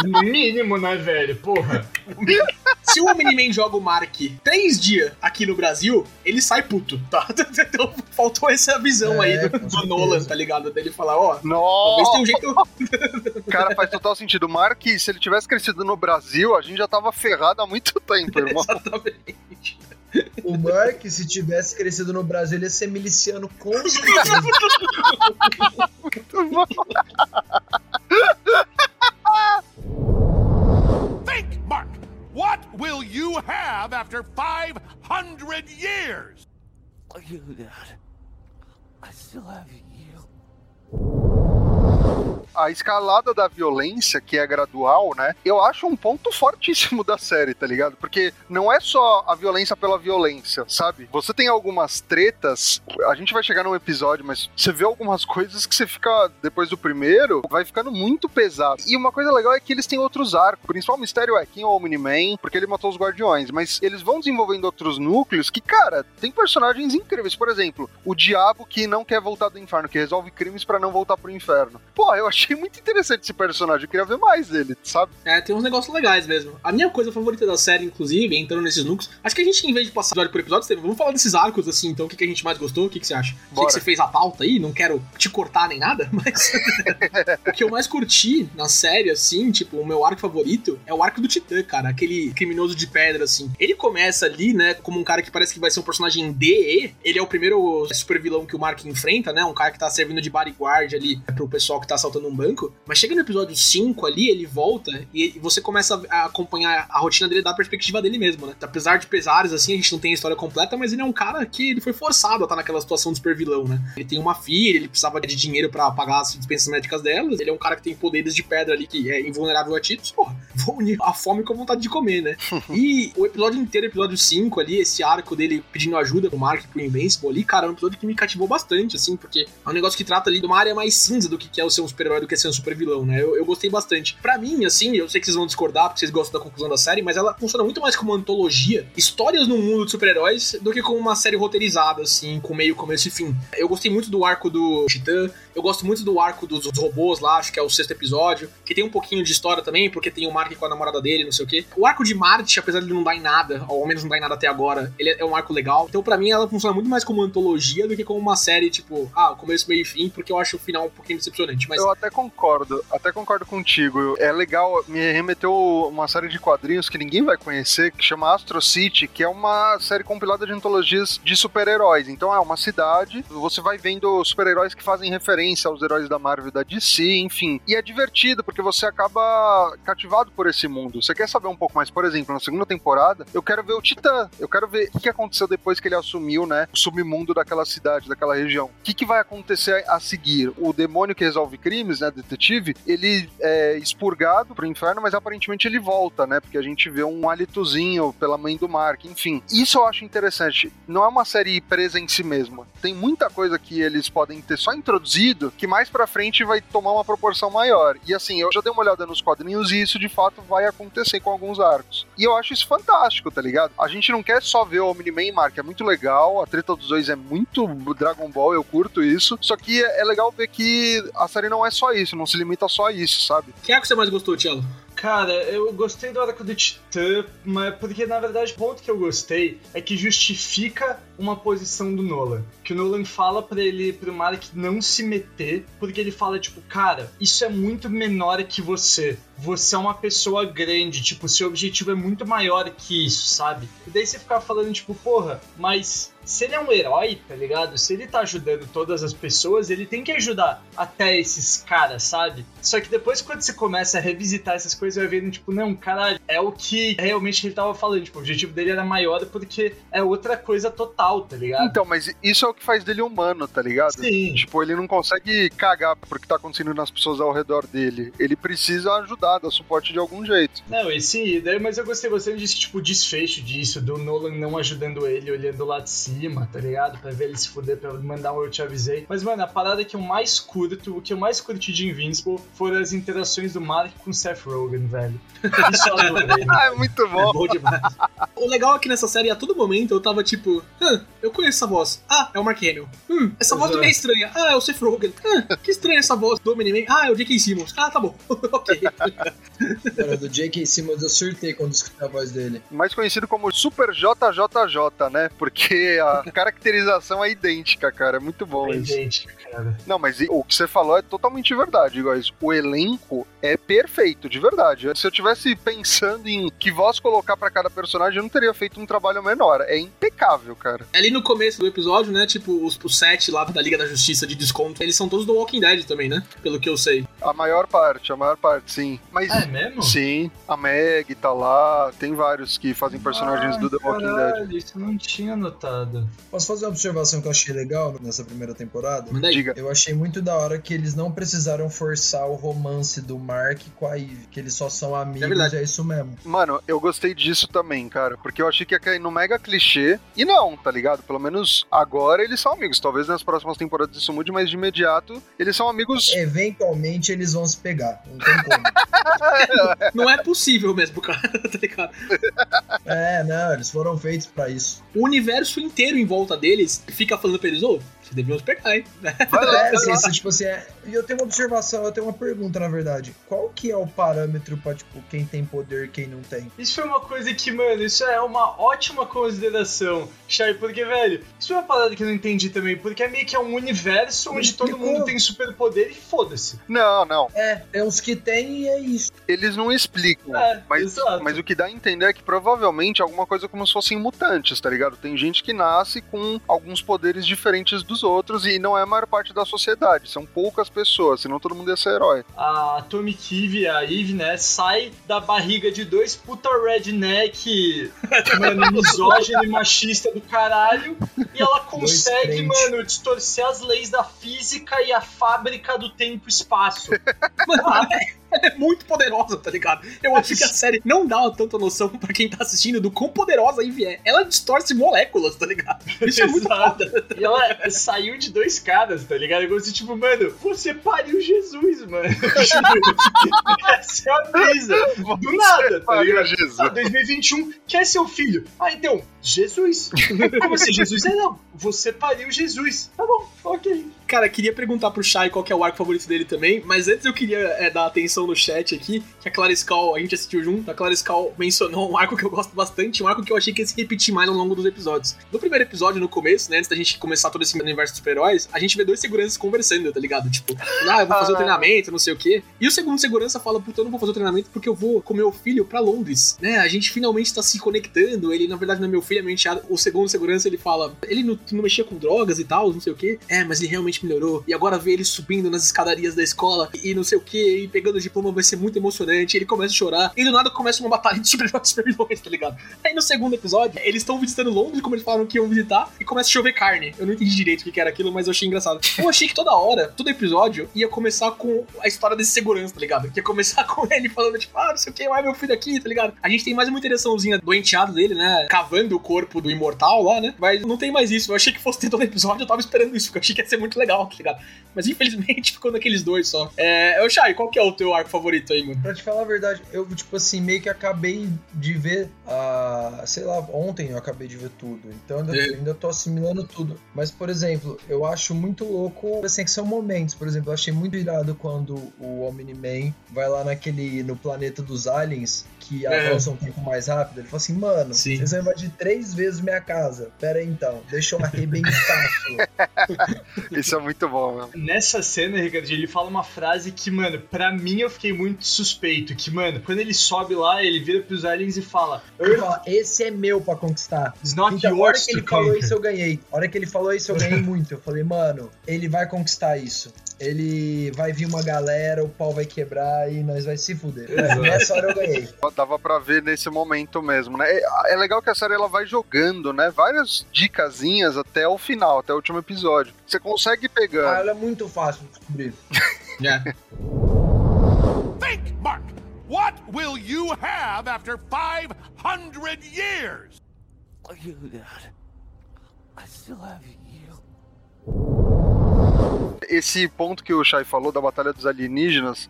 No mínimo, né, velho? Porra. Se o Omni-Man joga o Mark três dias aqui no Brasil, ele sai puto, tá? Então faltou essa visão É, aí do, com do. Nolan, tá ligado? Dele falar, ó, talvez tenha um jeito. cara, faz total sentido. O Mark, se ele tivesse crescido no Brasil, a gente já tava ferrado há muito tempo, irmão. Exatamente. O Mark, se tivesse crescido no Brasil, ele ia ser miliciano com certeza. Think, Mark. What will you have after 500 years? Oh, you, Dad. I still have you. A escalada da violência, que é gradual, né? Eu acho um ponto fortíssimo da série, tá ligado? Porque não é só a violência pela violência, sabe? Você tem algumas tretas, a gente vai chegar num episódio, mas você vê algumas coisas que você fica, depois do primeiro, vai ficando muito pesado. E uma coisa legal é que eles têm outros arcos. O principal mistério é quem é o Omni-Man, porque ele matou os Guardiões, mas eles vão desenvolvendo outros núcleos que, cara, tem personagens incríveis. Por exemplo, o Diabo que não quer voltar do inferno, que resolve crimes pra não voltar pro inferno. Pô, eu achei muito interessante esse personagem, eu queria ver mais dele, sabe? É, tem uns negócios legais mesmo. A minha coisa favorita da série, inclusive, entrando nesses núcleos, acho que a gente, em vez de passar episódio por episódio, vamos falar desses arcos, assim, então, o que, que a gente mais gostou, o que, que você acha? Sei Bora. que você fez a pauta aí, não quero te cortar nem nada, mas o que eu mais curti na série, assim, tipo, o meu arco favorito é o arco do Titã, cara, aquele criminoso de pedra, assim. Ele começa ali, né, como um cara que parece que vai ser um personagem DE, ele é o primeiro super vilão que o Mark enfrenta, né, um cara que tá servindo de bodyguard ali pro pessoal que tá assaltando um banco, mas chega no episódio 5 ali, ele volta e você começa a acompanhar a rotina dele da perspectiva dele mesmo, né? Apesar de pesares, assim, a gente não tem a história completa, mas ele é um cara que ele foi forçado a estar naquela situação de super vilão, né? Ele tem uma filha, ele precisava de dinheiro pra pagar as dispensas médicas delas, ele é um cara que tem poderes de pedra ali, que é invulnerável a títulos, porra, vou unir a fome com a vontade de comer, né? e o episódio inteiro, episódio 5 ali, esse arco dele pedindo ajuda pro Mark pro Invincible ali, cara, é um episódio que me cativou bastante, assim, porque é um negócio que trata ali de uma área mais cinza do que é o ser um super-herói do que ser um super vilão, né? Eu, eu gostei bastante. Pra mim, assim, eu sei que vocês vão discordar porque vocês gostam da conclusão da série, mas ela funciona muito mais como uma antologia, histórias no mundo de super-heróis, do que como uma série roteirizada, assim, com meio, começo e fim. Eu gostei muito do arco do Titã, eu gosto muito do arco dos, robôs lá, acho que é o sexto episódio, que tem um pouquinho de história também, porque tem o Mark com a namorada dele, não sei o quê. O arco de Marte, apesar de não dar em nada, ou ao menos não dar em nada até agora, ele é um arco legal. Então, pra mim, ela funciona muito mais como antologia do que como uma série, tipo, ah, começo, meio e fim, porque eu acho o final um pouquinho decepcionante. Mas Eu até concordo, até concordo contigo. É legal, me remeteu uma série de quadrinhos que ninguém vai conhecer, que chama Astro City, que é uma série compilada de antologias de super-heróis. Então é uma cidade, você vai vendo super-heróis que fazem referência aos heróis da Marvel da DC, enfim. E é divertido, porque você acaba cativado por esse mundo. Você quer saber um pouco mais, por exemplo, na segunda temporada, eu quero ver o Titã, eu quero ver o que aconteceu depois que ele assumiu, né, o submundo daquela cidade, daquela região. O que, que vai acontecer a seguir? O demônio que resolve crimes, né, detetive, ele é expurgado pro inferno, mas aparentemente ele volta, né, porque a gente vê um hálitozinho pela mãe do Mark, enfim. Isso eu acho interessante. Não é uma série presa em si mesma. Tem muita coisa que eles podem ter só introduzido que mais pra frente vai tomar uma proporção maior. E assim, eu já dei uma olhada nos quadrinhos e isso de fato vai acontecer com alguns arcos. E eu acho isso fantástico, tá ligado? A gente não quer só ver o Omni-Man e Mark, é muito legal, a treta dos dois é muito Dragon Ball, eu curto isso. Só que é legal ver que a série não é só isso, não se limita só a isso, sabe? que arco você mais gostou, Tielo? Cara, eu gostei do arco do Titã, mas porque na verdade o ponto que eu gostei é que justifica uma posição do Nolan. Que o Nolan fala pra ele, pro Mark não se meter, porque ele fala, tipo, cara, isso é muito menor que você. Você é uma pessoa grande, tipo, seu objetivo é muito maior que isso, sabe? E daí você ficar falando, tipo, porra, mas se ele é um herói, tá ligado? Se ele tá ajudando todas as pessoas, ele tem que ajudar até esses caras, sabe? Só que depois, quando você começa a revisitar essas coisas, vai vendo, tipo, não, caralho, é o que realmente ele tava falando. Tipo, o objetivo dele era maior porque é outra coisa total, tá ligado? Então, mas isso é o que faz dele humano, tá ligado? Sim. Tipo, ele não consegue cagar pro que tá acontecendo nas pessoas ao redor dele. Ele precisa ajudar, dar suporte de algum jeito. Não, e sim, daí, mas eu gostei bastante desse tipo desfecho disso, do Nolan não ajudando ele, olhando lá de cima, tá ligado? Pra ver ele se fuder, pra mandar um eu te avisei. Mas, mano, a parada que eu mais curto, o que eu mais curti de Invincible foram as interações do Mark com Seth Rogen, velho. Isso eu adorei. Ah, é muito bom. É bom demais. o legal é que nessa série, a todo momento, eu tava tipo, "Hã, eu conheço essa voz. Ah, é o Mark Hamill. Hum, essa voz também é estranha. Ah, é o Seth Rogen. Hã, que estranha essa voz do Omni-Man. Ah, é o J.K. Simmons. Ah, tá bom. ok. Cara, do J.K. Simmons eu surtei quando escutei a voz dele. Mais conhecido como Super JJJ, né? Porque a caracterização é idêntica, cara. É muito bom É isso. idêntico, cara. Não, mas o que você falou é totalmente verdade, guys. O elenco é perfeito, de verdade. Se eu tivesse pensando em que voz colocar pra cada personagem, eu não teria feito um trabalho menor. É impecável, cara. Ali no começo do episódio, né? Tipo, os, os sete lá da Liga da Justiça de desconto, eles são todos do Walking Dead também, né? Pelo que eu sei. A maior parte, a maior parte, sim. Mas. É mesmo? Sim, a Meg tá lá, tem vários que fazem personagens Ai, do The Walking Dead. caralho, Isso eu não tinha notado. Posso fazer uma observação que eu achei legal nessa primeira temporada? Manda aí. Diga. Eu achei muito da hora que eles não precisaram forçar o romance do Mark com a Eve, que eles só são amigos, É verdade. é isso mesmo. Mano, eu gostei disso também, cara, porque eu achei que ia cair no mega clichê, e não, tá ligado? Pelo menos agora eles são amigos. Talvez nas próximas temporadas isso mude, mas de imediato eles são amigos. Eventualmente eles vão se pegar, não tem como. Não é possível mesmo, cara, tá ligado? é, não, eles foram feitos pra isso. O universo inteiro em volta deles fica falando pra eles, ô, vocês deviam se pegar, hein? Vai lá, É, vai assim, tipo assim, é... e eu tenho uma observação, eu tenho uma pergunta, na verdade. Qual que é o parâmetro pra, tipo, quem tem poder e quem não tem? Isso foi uma coisa que, mano, isso é uma ótima consideração, Shai, porque, velho, isso é uma parada que eu não entendi também, porque é meio que é um universo onde todo mundo tem superpoder e foda-se. Não, não. É, tem uns que tem e é isso. Eles não explicam. É, Mas, exato. mas o que dá a entender é que provavelmente é alguma coisa como se fossem mutantes, tá ligado? Tem gente que nasce com alguns poderes diferentes dos outros e não é a maior parte da sociedade. São poucas pessoas, senão todo mundo ia ser herói. a Tommy Kive, a Eve, né, sai da barriga de dois puta redneck, mano, misógino e machista do caralho, e ela consegue, mano, distorcer as leis da física e a fábrica do tempo e espaço. Mano, ela é- é muito poderosa, tá ligado? Eu acho que a série não dá tanta noção pra quem tá assistindo do quão poderosa a Ivy é. Ela distorce moléculas, tá ligado? Isso é muito foda. E ela saiu de dois caras, tá ligado? Eu gostei, tipo, mano, você pariu Jesus, mano. Essa é a brisa. Do nada, tá ligado? Jesus. Ah, 2021, quer seu filho? Ah, então, Jesus. Como assim, Jesus? É, não, você pariu Jesus. Tá bom, ok. Cara, queria perguntar pro Shai qual que é o arco favorito dele também, mas antes eu queria é, dar atenção no chat aqui, que a Clarice Call, a gente assistiu junto, a Clarice Call mencionou um arco que eu gosto bastante, um arco que eu achei que ia se repetir mais ao longo dos episódios. No primeiro episódio, no começo, né, antes da gente começar todo esse universo de super-heróis, a gente vê dois seguranças conversando, tá ligado? Tipo, ah, eu vou fazer o treinamento, não sei o quê. E o segundo segurança fala, puta, eu não vou fazer o treinamento porque eu vou com meu filho pra Londres, né? A gente finalmente tá se conectando, ele na verdade não é meu filho, é meu enteado. O segundo segurança, ele fala, ele não, não mexia com drogas e tal, não sei o quê. É, mas ele realmente melhorou. E agora ver ele subindo nas escadarias da escola e não sei o quê, e pegando o diploma vai ser muito emocionante. Ele começa a chorar, e do nada começa uma batalha de super-heróis super vilões, tá ligado? Aí no segundo episódio, eles estão visitando Londres, como eles falaram que iam visitar, e começa a chover carne. Eu não entendi direito o que era aquilo, mas eu achei engraçado. Eu achei que toda hora, todo episódio, ia começar com a história desse segurança, tá ligado? Que ia começar com ele falando, tipo, ah, não sei o que, vai meu filho aqui, tá ligado? A gente tem mais uma interaçãozinha do enteado dele, né? Cavando o corpo do imortal lá, né? Mas não tem mais isso. Eu achei que fosse ter todo episódio, eu tava esperando isso, porque eu achei que ia ser muito legal, tá ligado? Mas infelizmente ficou naqueles dois só. É, ô Shai, qual que é o teu arco favorito aí, mano? Pra te falar a verdade, eu, tipo assim, meio que acabei de ver, ah, sei lá, ontem eu acabei de ver tudo. Então ainda, É. ainda tô assimilando tudo. Mas, por exemplo, eu acho muito louco, assim, que são momentos. Por exemplo, eu achei muito irado quando o Omni-Man vai lá naquele, no planeta dos aliens, que É. avança um tempo mais rápido. Ele fala assim, mano, Sim. vocês vão invadir três vezes minha casa. Pera aí então, deixa eu arrebentar. sua." Isso é muito bom, mano. Nessa cena, Ricardo, ele fala uma frase que, mano, pra mim eu fiquei muito suspeito. Que, mano, quando ele sobe lá, ele vira pros aliens e fala: Ele fala, esse é meu pra conquistar. It's not Então, a hora yours que ele to falou conquer. isso, eu ganhei. A hora que ele falou isso, eu ganhei muito. Eu falei, mano, ele vai conquistar isso. Ele vai vir uma galera, o pau vai quebrar e nós vai se fuder. Nessa hora eu ganhei. Dava pra ver nesse momento mesmo, né? É, é legal que a série ela vai jogando, né? Várias dicasinhas até o final, até o último episódio. Você consegue Ah, pegar. ela é muito fácil de descobrir. É. Think, Mark. What will you have after 500 years? Oh, you, Dad. I still have you. Esse ponto que o Shai falou da Batalha dos Alienígenas.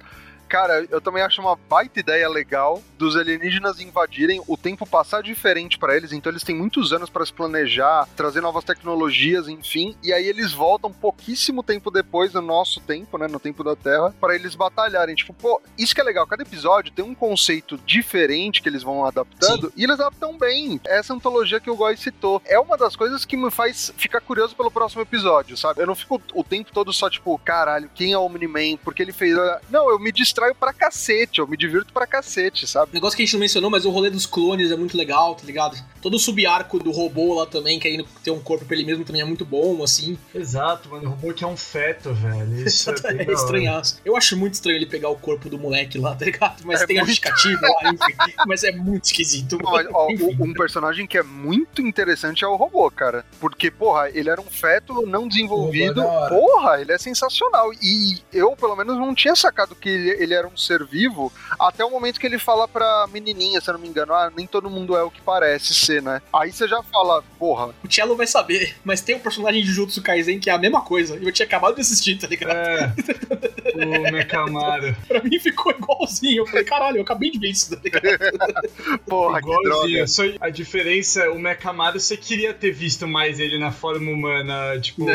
Cara, eu também acho uma baita ideia legal dos alienígenas invadirem, o tempo passar diferente pra eles, então eles têm muitos anos pra se planejar, trazer novas tecnologias, enfim, e aí eles voltam pouquíssimo tempo depois, no nosso tempo, né, no tempo da Terra, pra eles batalharem. Tipo, pô, isso que é legal, cada episódio tem um conceito diferente que eles vão adaptando, e eles adaptam bem. Essa antologia que o Goy citou é uma das coisas que me faz ficar curioso pelo próximo episódio, sabe? Eu não fico o tempo todo só tipo, caralho, quem é o Omni-Man? Porque ele fez. Não, eu me distraio distraio pra cacete, eu me divirto pra cacete, sabe? Negócio que a gente não mencionou, mas o rolê dos clones é muito legal, tá ligado? Todo o subarco do robô lá também, querendo ter um corpo pra ele mesmo, também é muito bom, assim. Exato, mano. O robô que é um feto, velho. Isso é, É estranhaço. Eu acho muito estranho ele pegar o corpo do moleque lá, tá ligado? Mas É tem a muito- justificativa lá, enfim. Mas é muito esquisito. Não, mas, ó, Enfim. um personagem que é muito interessante é o robô, cara. Porque, porra, ele era um feto não desenvolvido. É hora. Porra, ele é sensacional. E eu, pelo menos, não tinha sacado que ele, ele era um ser vivo até o momento que ele fala pra menininha, se eu não me engano, ah, nem todo mundo é o que parece ser, né? Aí você já fala, porra, O Cello vai saber, mas tem um personagem de Jujutsu Kaisen que é a mesma coisa. E eu tinha acabado de assistir, tá ligado? É. O Mecamaro. Pra mim ficou igualzinho. Eu falei, caralho, eu acabei de ver isso, tá ligado? porra, que droga. Igualzinho. Só a diferença, o Mecamaro, você queria ter visto mais ele na forma humana, tipo,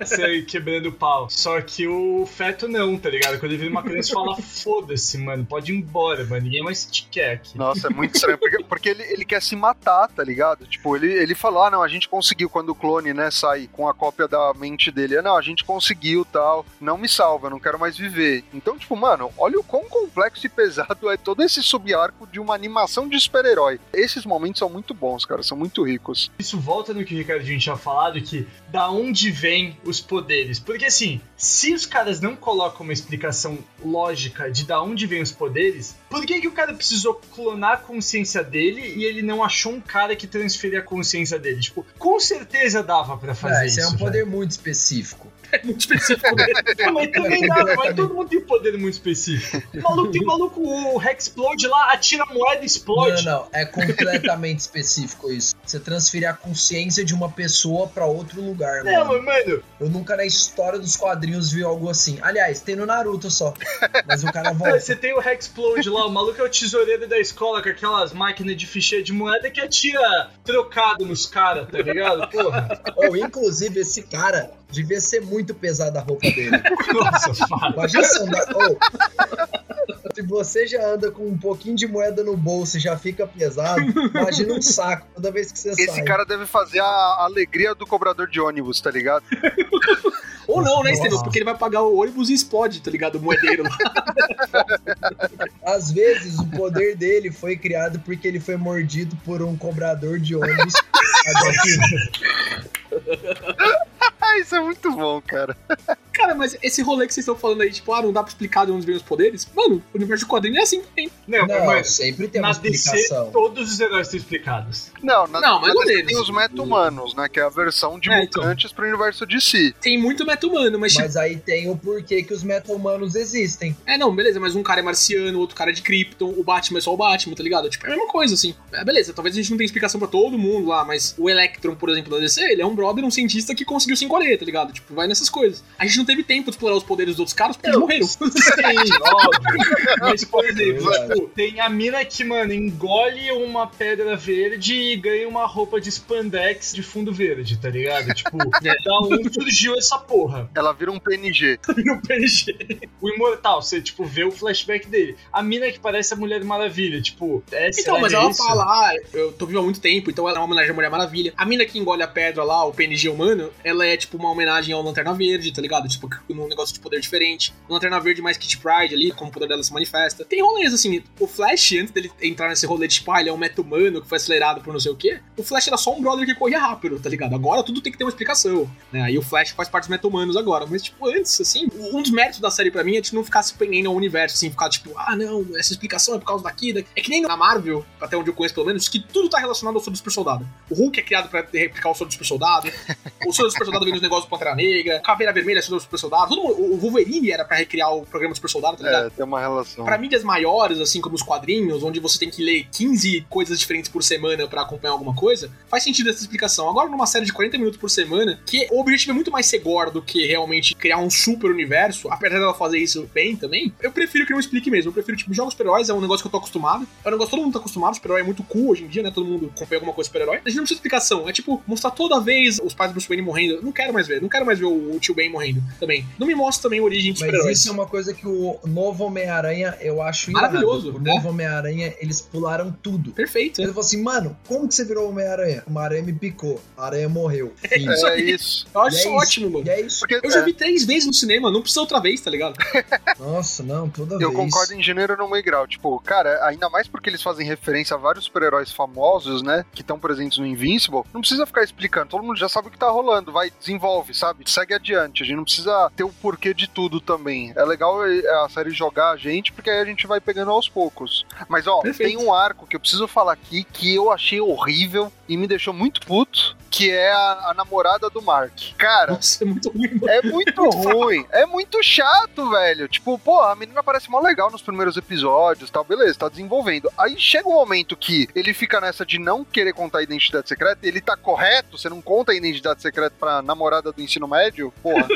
você quebrando o pau. Só que o feto não, tá ligado? Quando ele vira uma criança, fala: foda-se, mano, pode ir embora, mano, ninguém mais te quer aqui. Nossa, é muito estranho, porque, porque ele, ele quer se matar, tá ligado? Tipo, ele, ele falou, ah, não, a gente conseguiu quando o clone, né, sai com a cópia da mente dele. Ah, Não, a gente conseguiu, tal, não me salva, eu não quero mais viver. Então, tipo, mano, olha o quão complexo e pesado é todo esse subarco de uma animação de super-herói. Esses momentos são muito bons, cara, são muito ricos. Isso volta no que o Ricardinho tinha falado, que da onde vem os poderes. Porque assim, se os caras não colocam uma explicação lógica de da onde vem os poderes, por que, que o cara precisou clonar a consciência dele e ele não achou um cara que transferia a consciência dele? Tipo, com certeza dava pra fazer É, isso. esse é um poder muito específico. É muito específico dele. Mas também dá, mas todo mundo tem um poder muito específico. O maluco tem maluco, o Hexplode lá, atira a moeda e explode. Não, não, é completamente específico isso. Você transferir a consciência de uma pessoa pra outro lugar, Não, mano. mas, mano, Eu nunca na história dos quadrinhos vi algo assim. Aliás, tem no Naruto só. Mas o cara volta. Você tem o Hexplode lá, o maluco é o tesoureiro da escola com aquelas máquinas de ficheiro de moeda que atira trocado nos caras, tá ligado? Porra. Ou, inclusive, esse cara devia ser muito pesado a roupa dele. Nossa. Imagina se andar. Ô, se você já anda com um pouquinho de moeda no bolso e já fica pesado, imagina um saco toda vez que você Esse sai. cara deve fazer a alegria do cobrador de ônibus, tá ligado? Ou não, né. Estevam? Porque ele vai pagar o ônibus e explode, tá ligado? O moedeiro lá. Às vezes o poder dele foi criado porque ele foi mordido por um cobrador de ônibus. Ah, isso é muito bom, cara. Cara, mas esse rolê que vocês estão falando aí, tipo, ah, não dá pra explicar de onde vem os poderes. Mano, o universo de quadrinho é assim também. Não, Não, mas sempre tem uma na DC explicação. todos os heróis estão explicados. Não, na, Não, mais na DC tem os meta-humanos, né? Que é a versão de É, então. mutantes pro universo de si. Tem muito meta-humano, mas, tipo, Mas aí tem o porquê que os meta-humanos existem. é, não, beleza, mas um cara é marciano, outro cara é de Krypton, o Batman é só o Batman, tá ligado? Tipo, é a mesma coisa, assim. É, beleza, talvez a gente não tenha explicação pra todo mundo lá, mas o Electron, por exemplo, da DC, ele é um brother, um cientista que conseguiu se encolher, tá ligado? Tipo, vai nessas coisas. A gente não teve tempo de explorar os poderes dos outros caras porque eles morreram. Sim, óbvio. Mas, por exemplo, tipo, tem a mina que, mano, engole uma pedra verde e ganha uma roupa de spandex de fundo verde, tá ligado? Tipo, da onde surgiu essa porra? Ela vira um PNG. no PNG. O Imortal, você, tipo, vê o flashback dele. A mina que parece a Mulher Maravilha, tipo, é Então, mas é ela isso? fala, ah, eu tô viva há muito tempo, então ela é uma homenagem à Mulher Maravilha. A mina que engole a pedra lá, o PNG humano, ela é tipo uma homenagem ao Lanterna Verde, tá ligado? Tipo, num negócio de poder diferente. Lanterna Verde mais Kit Pride ali, como o poder dela se manifesta. Tem rolês assim, o Flash, antes dele entrar nesse rolê de tipo, ah, ele é um meta-humano que foi acelerado por não sei o quê, o Flash era só um brother que corria rápido, tá ligado? Agora tudo tem que ter uma explicação, né? Aí o Flash faz parte dos meta-humanos agora, mas tipo, antes, assim, um dos méritos da série pra mim é de não ficar se prendendo ao universo, assim, ficar tipo, ah, não, essa explicação é por causa daqui, daqui. É que nem na Marvel, até onde eu conheço pelo menos, que tudo tá relacionado ao Soro do Super Soldado. O Hulk é criado pra replicar o Soro do Super Soldado, o Soro do Super Soldado vem dos negócios do Pantera Negra, Caveira Vermelha é Soro do Super Soldado, todo mundo, o Wolverine era pra recriar o programa do Super Soldado, tá ligado? É, tem uma relação. Pra mídias maiores, assim como os quadrinhos, onde você tem que ler 15 coisas diferentes por semana pra acompanhar alguma coisa, faz sentido essa explicação. Agora, numa série de 40 minutos por semana, que o objetivo é muito mais ser gore do que realmente criar um super universo, apesar dela fazer isso bem também, eu prefiro que não explique mesmo. Eu prefiro, tipo, jogos super-heróis é um negócio que eu tô acostumado. É um negócio que todo mundo tá acostumado, super-herói é muito cool hoje em dia, né? Todo mundo acompanha alguma coisa super-herói. A gente não precisa de explicação. É tipo, mostrar toda vez os pais do Bruce Wayne morrendo. Eu não quero mais ver. Não quero mais ver o tio Ben morrendo também. Não me mostra também a origem dos Mas isso é uma coisa que o novo Homem-Aranha eu acho irado. Maravilhoso, O né? novo Homem-Aranha, eles pularam tudo. Perfeito. Ele falou assim, mano, como que você virou Homem-Aranha? Uma aranha me picou, a aranha morreu. Fim. Isso É isso. Eu acho é isso isso. ótimo, mano. E é isso. Porque, Eu já é, vi três vezes no cinema, não precisa outra vez, tá ligado? Nossa, não, toda Eu vez. concordo em gênero no meio grau. Tipo, cara, ainda mais porque eles fazem referência a vários super-heróis famosos, né? Que estão presentes no Invincible. Não precisa ficar explicando. Todo mundo já sabe o que tá rolando. Vai, desenvolve, sabe? Segue adiante. A gente não precisa ter o porquê de tudo também. É legal eh, a série jogar a gente, porque aí a gente vai pegando aos poucos. Mas, ó, Perfeito. tem um arco que eu preciso falar aqui que eu achei horrível e me deixou muito puto, que é a, a namorada do Mark. Cara, Nossa, é muito ruim, é muito ruim. É muito chato, velho. Tipo, pô, a menina parece mó legal nos primeiros episódios tal. Beleza, tá desenvolvendo. Aí chega um momento que ele fica nessa de não querer contar a identidade secreta. Ele tá correto, você não conta a identidade secreta pra namorada do ensino médio? Porra.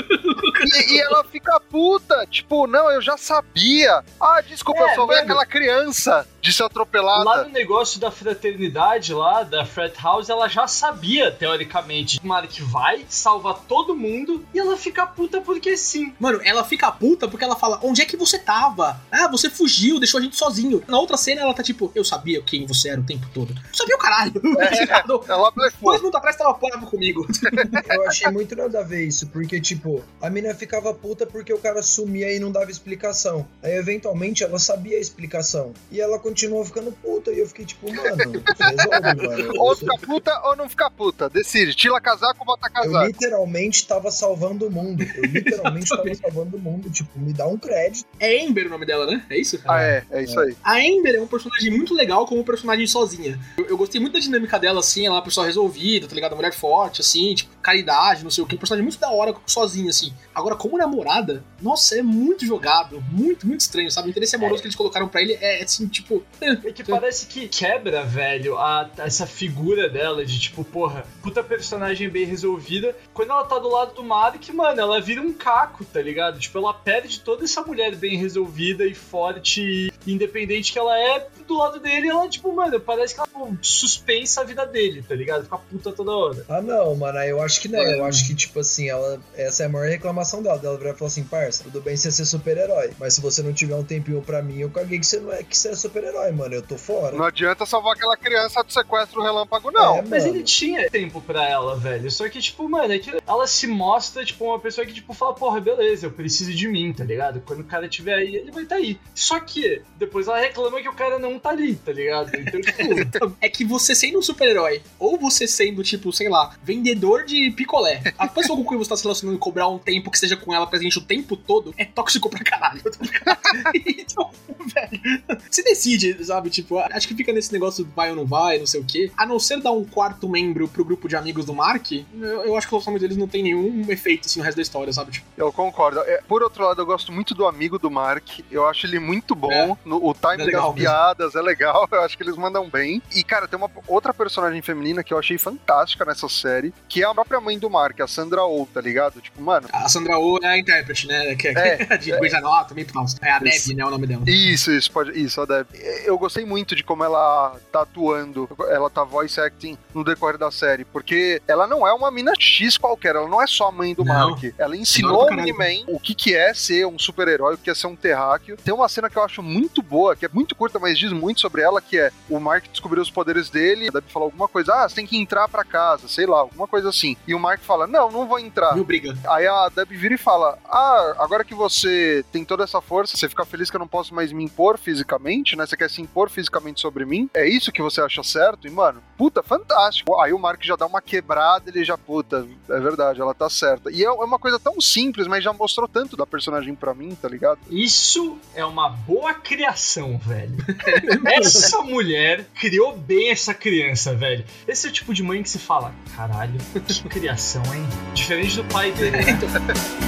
e, e ela fica puta. Tipo, não, eu já sabia. Ah, desculpa, É, eu só vi aquela criança de ser atropelada. Lá no negócio da fraternidade, lá, da Frat House, ela já sabia, teoricamente. O Mark vai, salva todo mundo e ela fica puta porque sim. Mano, ela fica puta porque ela fala: Onde é que você tava? Ah, você fugiu, deixou a gente sozinho. Na outra cena, ela tá tipo: Eu sabia quem você era o tempo todo. Eu sabia o caralho. É, ela blefou. Dois minutos atrás tava bravo comigo. Eu achei muito nada a ver isso, porque, tipo, a mina ficava puta porque o cara sumia e não dava explicação. Aí, eventualmente, ela sabia a explicação. E ela continuou ficando puta. E eu fiquei, tipo, mano, resolve, mano. Ou ficar puta ou não ficar puta. Decide. Tira casaco ou bota Eu casaco. literalmente tava salvando o mundo. Eu literalmente tava salvando o mundo. Tipo, me dá um crédito. É Ember o nome dela, né? É isso? Ah, é, é isso aí. A Ember é um personagem muito legal como personagem sozinha. Eu, eu gostei muito da dinâmica dela, assim, ela é uma pessoa resolvida, tá ligado? Uma mulher forte, assim, tipo, caridade, não sei o que. Um personagem muito da hora sozinha, assim. Agora, como namorada, nossa, é muito jogado, muito, muito estranho, sabe? O interesse amoroso que eles colocaram pra ele é, assim, tipo. É que parece que quebra, velho, a, essa figura dela de tipo, porra, puta personagem bem resolvida. Quando ela tá do lado do Mark, mano, ela vira um caco, tá ligado? Tipo, ela perde toda essa mulher bem resolvida e forte e independente que ela é do lado dele. Ela, tipo, mano, parece que ela suspensa a vida dele, tá ligado? Fica puta toda hora. Ah, não, mano. aí Eu acho que não. Eu acho que, tipo assim, ela. Essa é a maior reclamação dela. Ela virar e falar assim, parça, tudo bem você ser super-herói. Mas se você não tiver um tempinho pra mim, eu caguei que você não é que você é super-herói, mano. Eu tô fora. Não adianta salvar aquela criança do sequestro relâmpago, não. É, Mas ele tinha tempo pra ela, velho. Só que, tipo, mano, é que ela se mostra, tipo, uma pessoa que, tipo, fala, porra, beleza, eu preciso de mim, tá ligado? Quando o cara estiver aí, ele vai estar tá aí. Só que depois ela reclama que o cara não tá ali, tá ligado? Então, tipo, É que você sendo um super-herói, ou você sendo, tipo, sei lá, vendedor de picolé, a pessoa com quem você tá se relacionando e cobrar um tempo que seja com ela presente o tempo todo, é tóxico pra caralho. então, velho, se decide, sabe? Tipo, acho que fica nesse negócio vai ou não vai, não sei o quê. A não ser dar um quarto membro pro grupo de amigos do Mark, eu, eu acho que o relacionamento deles não tem nenhum efeito, assim, no resto da história, sabe? Tipo, Eu concordo. É, por outro lado, eu gosto muito do amigo do Mark. Eu acho ele muito bom. É. No- o timing É das mesmo. piadas é legal. Eu acho que eles mandam bem. E, cara, tem uma outra personagem feminina que eu achei fantástica nessa série, que é a própria mãe do Mark, a Sandra Oh, tá ligado? Tipo, mano. a Sandra Oh é a intérprete, né? Que É, de Grey's Anatomy e tal. É a. Debbie, né? O nome dela. Isso, isso, pode. Isso, a Deb. Eu gostei muito de como ela tá atuando, ela tá voice acting no decorrer da série, porque ela não é uma mina X qualquer, ela não é só a mãe do Não. Mark. Ela ensinou o. Miniman o que, que é ser um super-herói, o que é ser um terráqueo. Tem uma cena que eu acho muito boa, que é muito curta, mas diz muito sobre ela, que é o Mark descobriu os poderes dele, a Deb falou alguma coisa, ah, você tem que entrar pra casa, sei lá, alguma coisa assim. E o Mark fala, não, não vou entrar. Me obriga. Aí a Deb vira e fala: Ah, agora que você tem toda essa força, você fica feliz que eu não posso mais me impor fisicamente, né? Você quer se impor fisicamente sobre mim? É isso que você acha certo? E, mano, puta, fantástico. Aí o Mark já dá uma quebrada, ele já, puta, é verdade, ela tá certa. E é é uma coisa tão simples, mas já mostrou tanto da personagem pra mim, tá ligado? isso é uma boa criação, velho. Essa mulher criou bem essa criança, velho. Esse é o tipo de mãe que se fala, caralho, que criação, hein? Diferente do pai dele, né?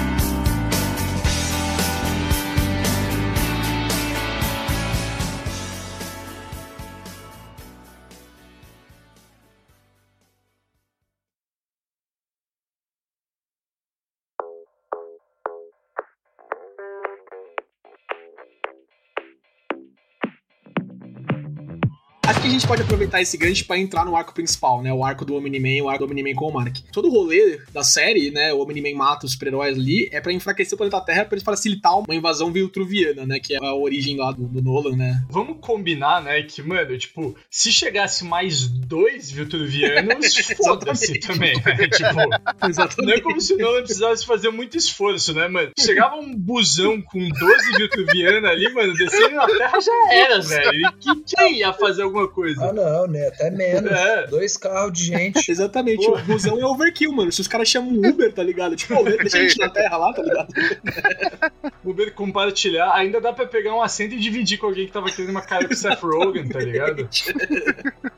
gente pode aproveitar esse gancho pra entrar no arco principal, né? O arco do Omni-Man, o arco do Omni-Man com o Mark. Todo o rolê da série, né? O Omni-Man mata os super-heróis ali, é pra enfraquecer o planeta Terra pra eles facilitar uma invasão viltruviana, né? Que é a origem lá do, do Nolan, né? Vamos combinar, né, que, mano, tipo, se chegasse mais dois Vitruvianos, foda-se também, né? Tipo, não é como se o Nolan precisasse fazer muito esforço, né, mano? Chegava um busão com 12 Vitruvianos ali, mano, descendo na Terra já era, velho. E que, quem ia fazer alguma coisa? Ah, não, né? Até menos. É. Dois carros de gente. Exatamente, Porra. o busão é overkill, mano. Se os caras chamam um Uber, tá ligado? Tipo, ô, deixa a gente na Terra lá, tá ligado? Uber compartilhar, ainda dá pra pegar um assento e dividir com alguém que tava querendo uma cara com Seth Rogen, tá ligado?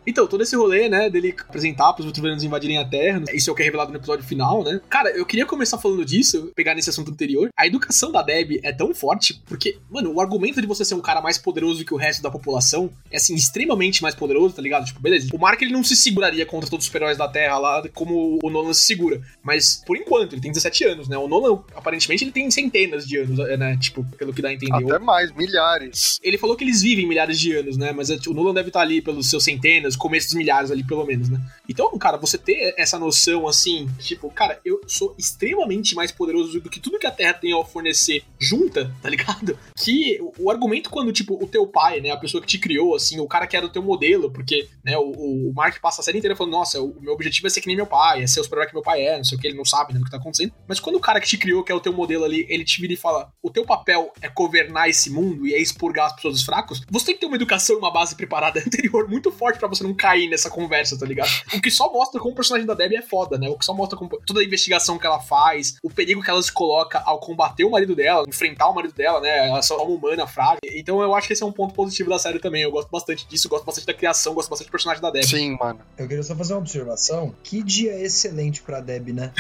Então, todo esse rolê, né, dele apresentar pros Vitruvianos invadirem a Terra, isso é o que é revelado no episódio final, né? Cara, eu queria começar falando disso, pegar nesse assunto anterior. A educação da Deb é tão forte, porque, mano, o argumento de você ser um cara mais poderoso que o resto da população é, assim, extremamente mais poderoso, tá ligado? Tipo, beleza. O Mark, ele não se seguraria contra todos os super-heróis da Terra lá, como o Nolan se segura. Mas, por enquanto, ele tem 17 anos, né? O Nolan, aparentemente, ele tem centenas de anos, né? Tipo, pelo que dá a entender. Até mais, milhares. Ele falou que eles vivem milhares de anos, né? Mas o Nolan deve estar ali pelos seus centenas, começo dos milhares ali, pelo menos, né? Então, cara, você ter essa noção assim, tipo, cara, eu sou extremamente mais poderoso do que tudo que a Terra tem a oferecer junta, tá ligado? Que o argumento quando, tipo, o teu pai, né, a pessoa que te criou, assim, o cara que era o teu modelo, porque, né, o, o Mark passa a série inteira falando, nossa, o meu objetivo é ser que nem meu pai, é ser o super que meu pai é, não sei o que, ele não sabe né, do que tá acontecendo. Mas quando o cara que te criou, que é o teu modelo ali, ele te vira e fala, o teu papel é governar esse mundo e é expurgar as pessoas dos fracos, você tem que ter uma educação e uma base preparada anterior muito forte pra você não cair nessa conversa, tá ligado? O que só mostra como o personagem da Debbie é foda, né? O que só mostra como toda a investigação que ela faz, o perigo que ela se coloca ao combater o marido dela, enfrentar o marido dela, né? Ela é só uma humana frágil. Então eu acho que esse é um ponto positivo da série também. Eu gosto bastante disso, gosto bastante da criação, gosto bastante do personagem da Debbie. Sim, mano. Eu queria só fazer uma observação. Que dia excelente pra Deb, né?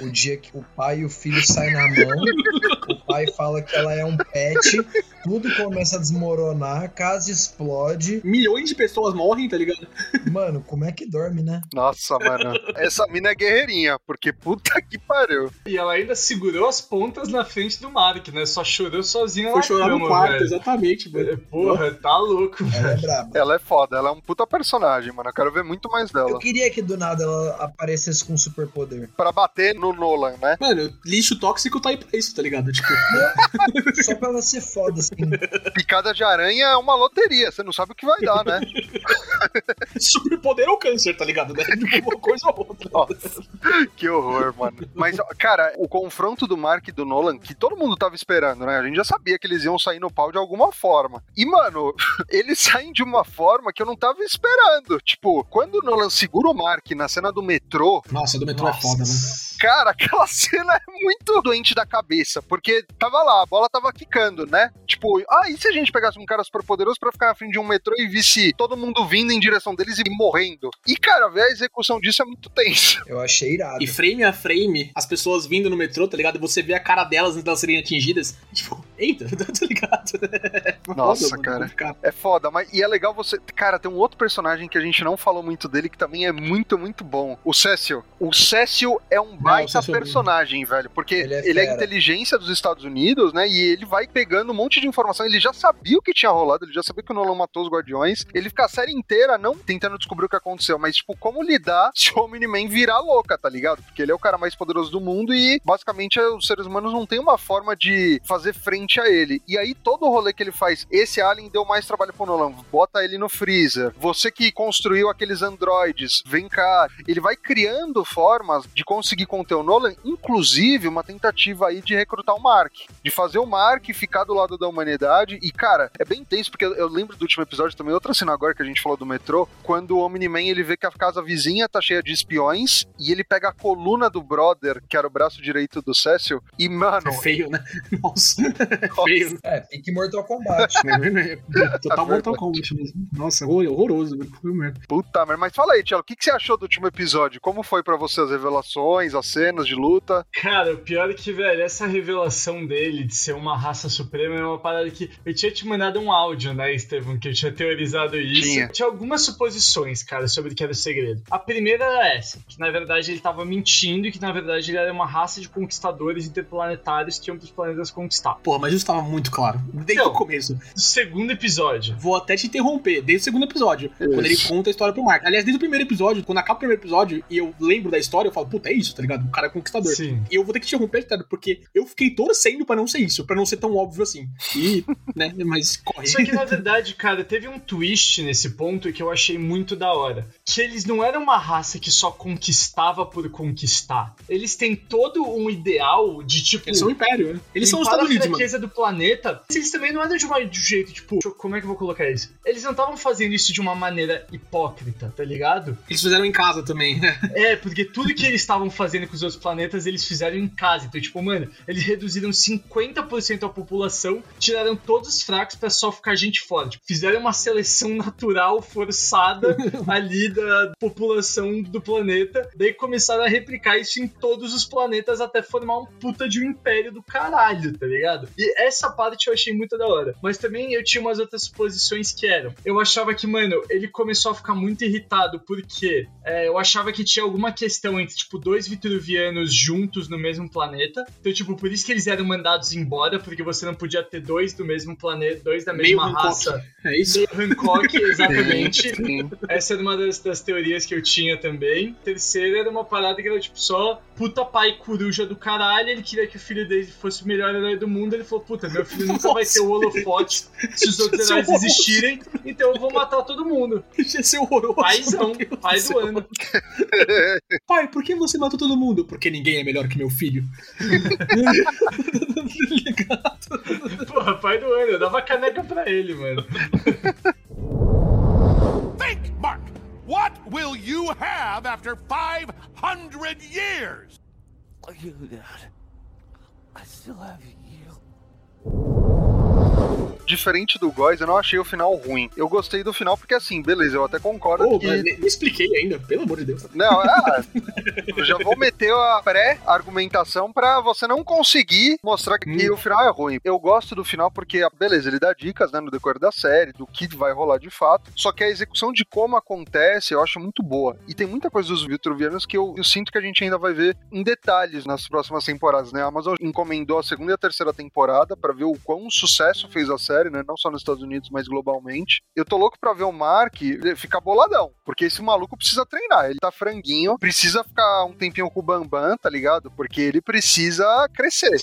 O, o dia que o pai e o filho saem na mão, o pai fala que ela é um pet, tudo começa a desmoronar, a casa explode. Milhões de pessoas morrem, tá ligado? Mano, como é que dorme, né? Nossa, mano. Essa mina é guerreirinha, porque puta que pariu. E ela ainda segurou as pontas na frente do Mark, né? Só chorou sozinha Foi na chorar cama, no quarto, velho. exatamente, mano. Porra, tá louco. Ela é braba. Ela é foda, ela é um puta personagem, mano. Eu quero ver muito mais Eu dela. queria que do nada ela aparecesse com um superpoder. Pra bater no Nolan, né? Mano, lixo tóxico tá aí pra isso, tá ligado? Tipo, Só pra ela ser foda, assim. Picada de aranha é uma loteria, você não sabe o que vai dar, né? superpoder ou câncer, tá ligado? Né? Uma coisa ou outra. Nossa, que horror, mano. Mas, cara, o confronto do Mark e do Nolan, que todo mundo tava esperando, né? A gente já sabia que eles iam sair no pau de alguma forma. E, mano, eles saem de uma forma que eu não tava esperando. Tipo, quando o Nolan segura o Mark na cena do metrô, Nossa, do metrô é foda, né? Cara, aquela cena é muito doente da cabeça, porque tava lá, a bola tava quicando, né? Tipo, ah, e se a gente pegasse um cara super poderoso pra ficar na frente de um metrô e visse todo mundo vindo em direção deles e morrendo? E, cara, ver a execução disso é muito tensa. Eu achei irado. E frame a frame, as pessoas vindo no metrô, tá ligado? E você vê a cara delas antes de elas serem atingidas. Tipo, eita, tá ligado? Nossa, Foda, cara. mano. É foda, mas e é legal você. Cara, tem um outro personagem que a gente não falou muito dele que também é muito, muito bom. O Cecil. O Cecil é um baita Cecil é personagem, velho. Porque Ele ele é é, a inteligência dos Estados Unidos, né? E ele vai pegando um monte de informação. Ele já sabia o que tinha rolado, ele já sabia que o Nolan matou os Guardiões. Ele fica a série inteira não tentando descobrir o que aconteceu, mas, tipo, como lidar se o Omni-Man virar louca, tá ligado? Porque ele é o cara mais poderoso do mundo e, basicamente, os seres humanos não têm uma forma de fazer frente a ele. E aí, todo o rolê que ele faz, esse Alien deu mais trabalho pro Nolan. Bota ele no freezer. Você que construiu aqueles androides, vem cá. Ele vai criando formas de conseguir conter o Nolan, inclusive uma tentativa aí de recrutar o Mark. De fazer o Mark ficar do lado da humanidade. E, cara, é bem tenso, porque eu eu lembro do último episódio também, outra cena agora que a gente falou do metrô, quando o Omni-Man ele vê que a casa vizinha tá cheia de espiões e ele pega a coluna do brother, que era o braço direito do Cecil, e, mano, É feio, né? Nossa, é feio. É, pique Mortal Kombat. Total Mortal Kombat mesmo. Nossa, horror- horroroso, velho. Foi merda. puta merda. Mas fala aí, Tiago, o que, que você achou do último episódio? Como foi pra você as revelações, as cenas de luta? Cara, o pior é que, velho, essa revelação dele de ser uma raça suprema é uma parada que. Eu tinha te mandado um áudio, né, Estevam, que eu tinha teorizado isso. Tinha. Tinha algumas suposições, cara, sobre o que era o segredo. A primeira era essa: que na verdade ele tava mentindo e que na verdade ele era uma raça de conquistadores interplanetários que iam pros planetas conquistar. Porra, mas isso tava muito claro. desde Não. o começo. Do segundo episódio. Vou até te interromper, desde o segundo episódio, quando ele conta a história pro Mark. Aliás, desde o primeiro episódio, quando acaba o primeiro episódio e eu lembro da história, eu falo, puta, é isso, tá ligado? O cara é conquistador. Sim. E eu vou ter que te interromper, cara, porque eu fiquei torcendo pra não ser isso, pra não ser tão óbvio assim. E, né, mas corre. Só que na verdade, cara, teve um twist nesse ponto que eu achei muito da hora. Que eles não eram uma raça que só conquistava por conquistar. Eles têm todo um ideal de tipo. Eles são o Império, né? Eles são os Estados Unidos, a fraqueza do planeta. Eles também não eram de, uma, de um jeito, tipo, como é que eu vou colocar isso? Eles não estavam fazendo isso de uma maneira hipócrita, tá ligado? Eles fizeram em casa também, né? É, porque tudo que eles estavam fazendo com os outros planetas, eles fizeram em casa. Então, tipo, mano, eles reduziram 50% a população, tiraram todos os fracos pra só ficar gente forte. Tipo, fizeram uma seleção natural forçada ali da população do planeta. Daí começaram a replicar isso em todos os planetas até formar um puta de um império do caralho, tá ligado? E essa parte eu achei muito da hora. Mas também eu tinha umas outras posições que eram. Eu achava que, mano, ele começou a ficar muito irritado porque é, eu achava que tinha alguma questão entre, tipo, dois vitruvianos juntos no mesmo planeta. Então, tipo, por isso que eles eram mandados embora, porque você não podia ter dois do mesmo planeta, dois da Meio mesma Hancock. raça. É isso? Meio Hancock, exatamente. Sim. Essa era uma das, das teorias que eu tinha também. Terceira era uma parada que era tipo só puta pai coruja do caralho. Ele queria que o filho dele fosse o melhor herói do mundo. Ele falou: Puta, meu filho nunca vai ter o holofote se os outros Isso é heróis horroroso. existirem, então eu vou matar todo mundo. Ia ser horroroso. Paizão, pai do ano. Pai, por que você matou todo mundo? Porque ninguém é melhor que meu filho. Porra, pai do ano. Eu dava caneca pra ele, mano. Think, Mark. What will you have after 500 years? Oh, you, Dad. I still have you. Diferente do Góis, eu não achei o final ruim. Eu gostei do final porque, assim, beleza, eu até concordo Pô, que... expliquei ainda, pelo amor de Deus. Não, ah, eu já vou meter a pré-argumentação pra você não conseguir mostrar que Hum. o final é ruim. Eu gosto do final porque, beleza, ele dá dicas né, no decorrer da série, do que vai rolar de fato, só que a execução de como acontece eu acho muito boa. E tem muita coisa dos Vitruvianos que eu, eu sinto que a gente ainda vai ver em detalhes nas próximas temporadas, né? A Amazon encomendou a segunda e a terceira temporada pra ver o quão sucesso fez a série, né? Não só nos Estados Unidos, mas globalmente. Eu tô louco pra ver o Mark ficar boladão, porque esse maluco precisa treinar. Ele tá franguinho, precisa ficar um tempinho com o Bambam, tá ligado? Porque ele precisa crescer.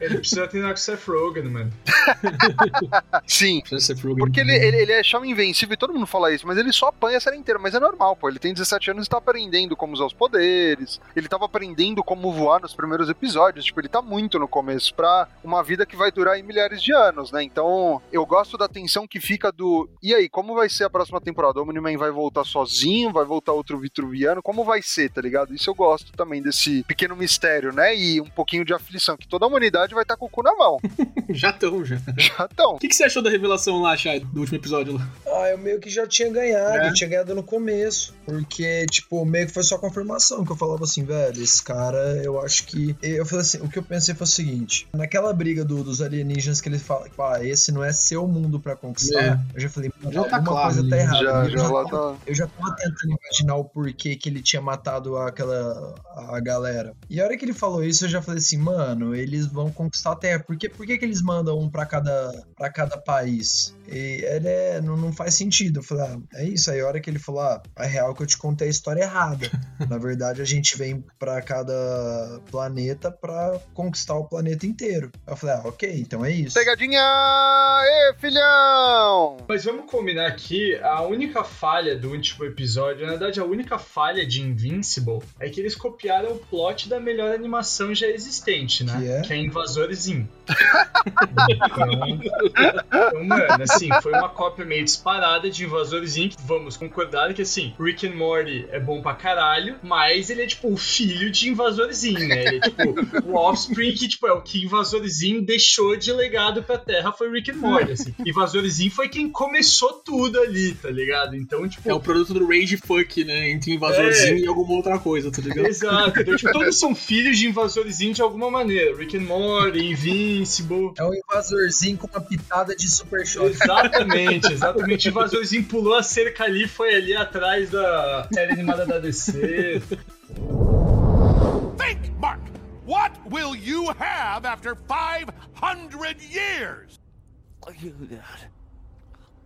Ele precisa treinar com o Seth Rogen, mano. Sim. Precisa ser Frogan. Porque ele, ele, ele é chama invencível e todo mundo fala isso, mas ele só apanha a série inteira. Mas é normal, pô. Ele tem 17 anos e tá aprendendo como usar os poderes. Ele tava aprendendo como voar nos primeiros episódios. Tipo, ele tá muito no começo pra uma vida que vai durar aí milhares de anos, né? Então, eu gosto da tensão que fica do. E aí, como vai ser a próxima temporada? O Omni-Man vai voltar sozinho? Vai voltar outro Vitruviano? Como vai ser, tá ligado? Isso eu gosto também desse pequeno mistério, né? E um pouquinho de aflição, que toda a humanidade vai estar com o cu na mão. Já estão, já. Já estão. O que, que você achou da revelação lá, Shai, do último episódio lá? Ah, eu meio que já tinha ganhado, É? eu tinha ganhado no começo. Porque, tipo, meio que foi só confirmação que eu falava assim, velho, esse cara, eu acho que. Eu falei assim, o que eu pensei foi o seguinte: naquela briga do- dos alienígenas que ele fala, pá, esse não é seu mundo pra conquistar, É. eu já falei, mano, Já tá alguma claro, coisa tá errada. Já, eu, já já tava, tá. eu já tava tentando imaginar o porquê que ele tinha matado aquela a galera. E a hora que ele falou isso, eu já falei assim, mano, eles vão conquistar a Terra. Por que, por que, que eles mandam um pra cada, pra cada país? E ele é, não, não faz sentido. Eu falei, ah, é isso. Aí a hora que ele falou, ah, é real que eu te contei a história errada. Na verdade, a gente vem pra cada planeta pra conquistar o planeta inteiro. Eu falei, ah, ok, então é isso. Pegadinha! Ê, filhão! Mas vamos combinar aqui, a única falha do último episódio, na verdade a única falha de Invincible, é que eles copiaram o plot da melhor animação já existente, né? Que é? Invasores In. Então, mano, assim, foi uma cópia meio disparada de Invasores In. Vamos concordar que, assim, Rick and Morty é bom pra caralho, mas ele é, tipo, o filho de Invasores In, né? Ele é, tipo, o offspring que, tipo, é o que Invasores In deixou de legado pra Terra foi Rick and Morty, assim. Invasores In foi quem começou tudo ali, tá ligado? Então, tipo... É o produto do Rage Fuck, né? Entre invasorzinho e alguma outra coisa, tá ligado? Exato, então, tipo, todos são filhos de Invasores In de alguma maneira. Rick and Morty, Invincible... É um invasorzinho com uma pitada de super choque. Exatamente, exatamente. O Invasorzinho pulou a cerca ali, foi ali atrás da série animada da DC. Think, Mark. What will you have after 500 years? you, Dad.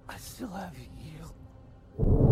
I still have you.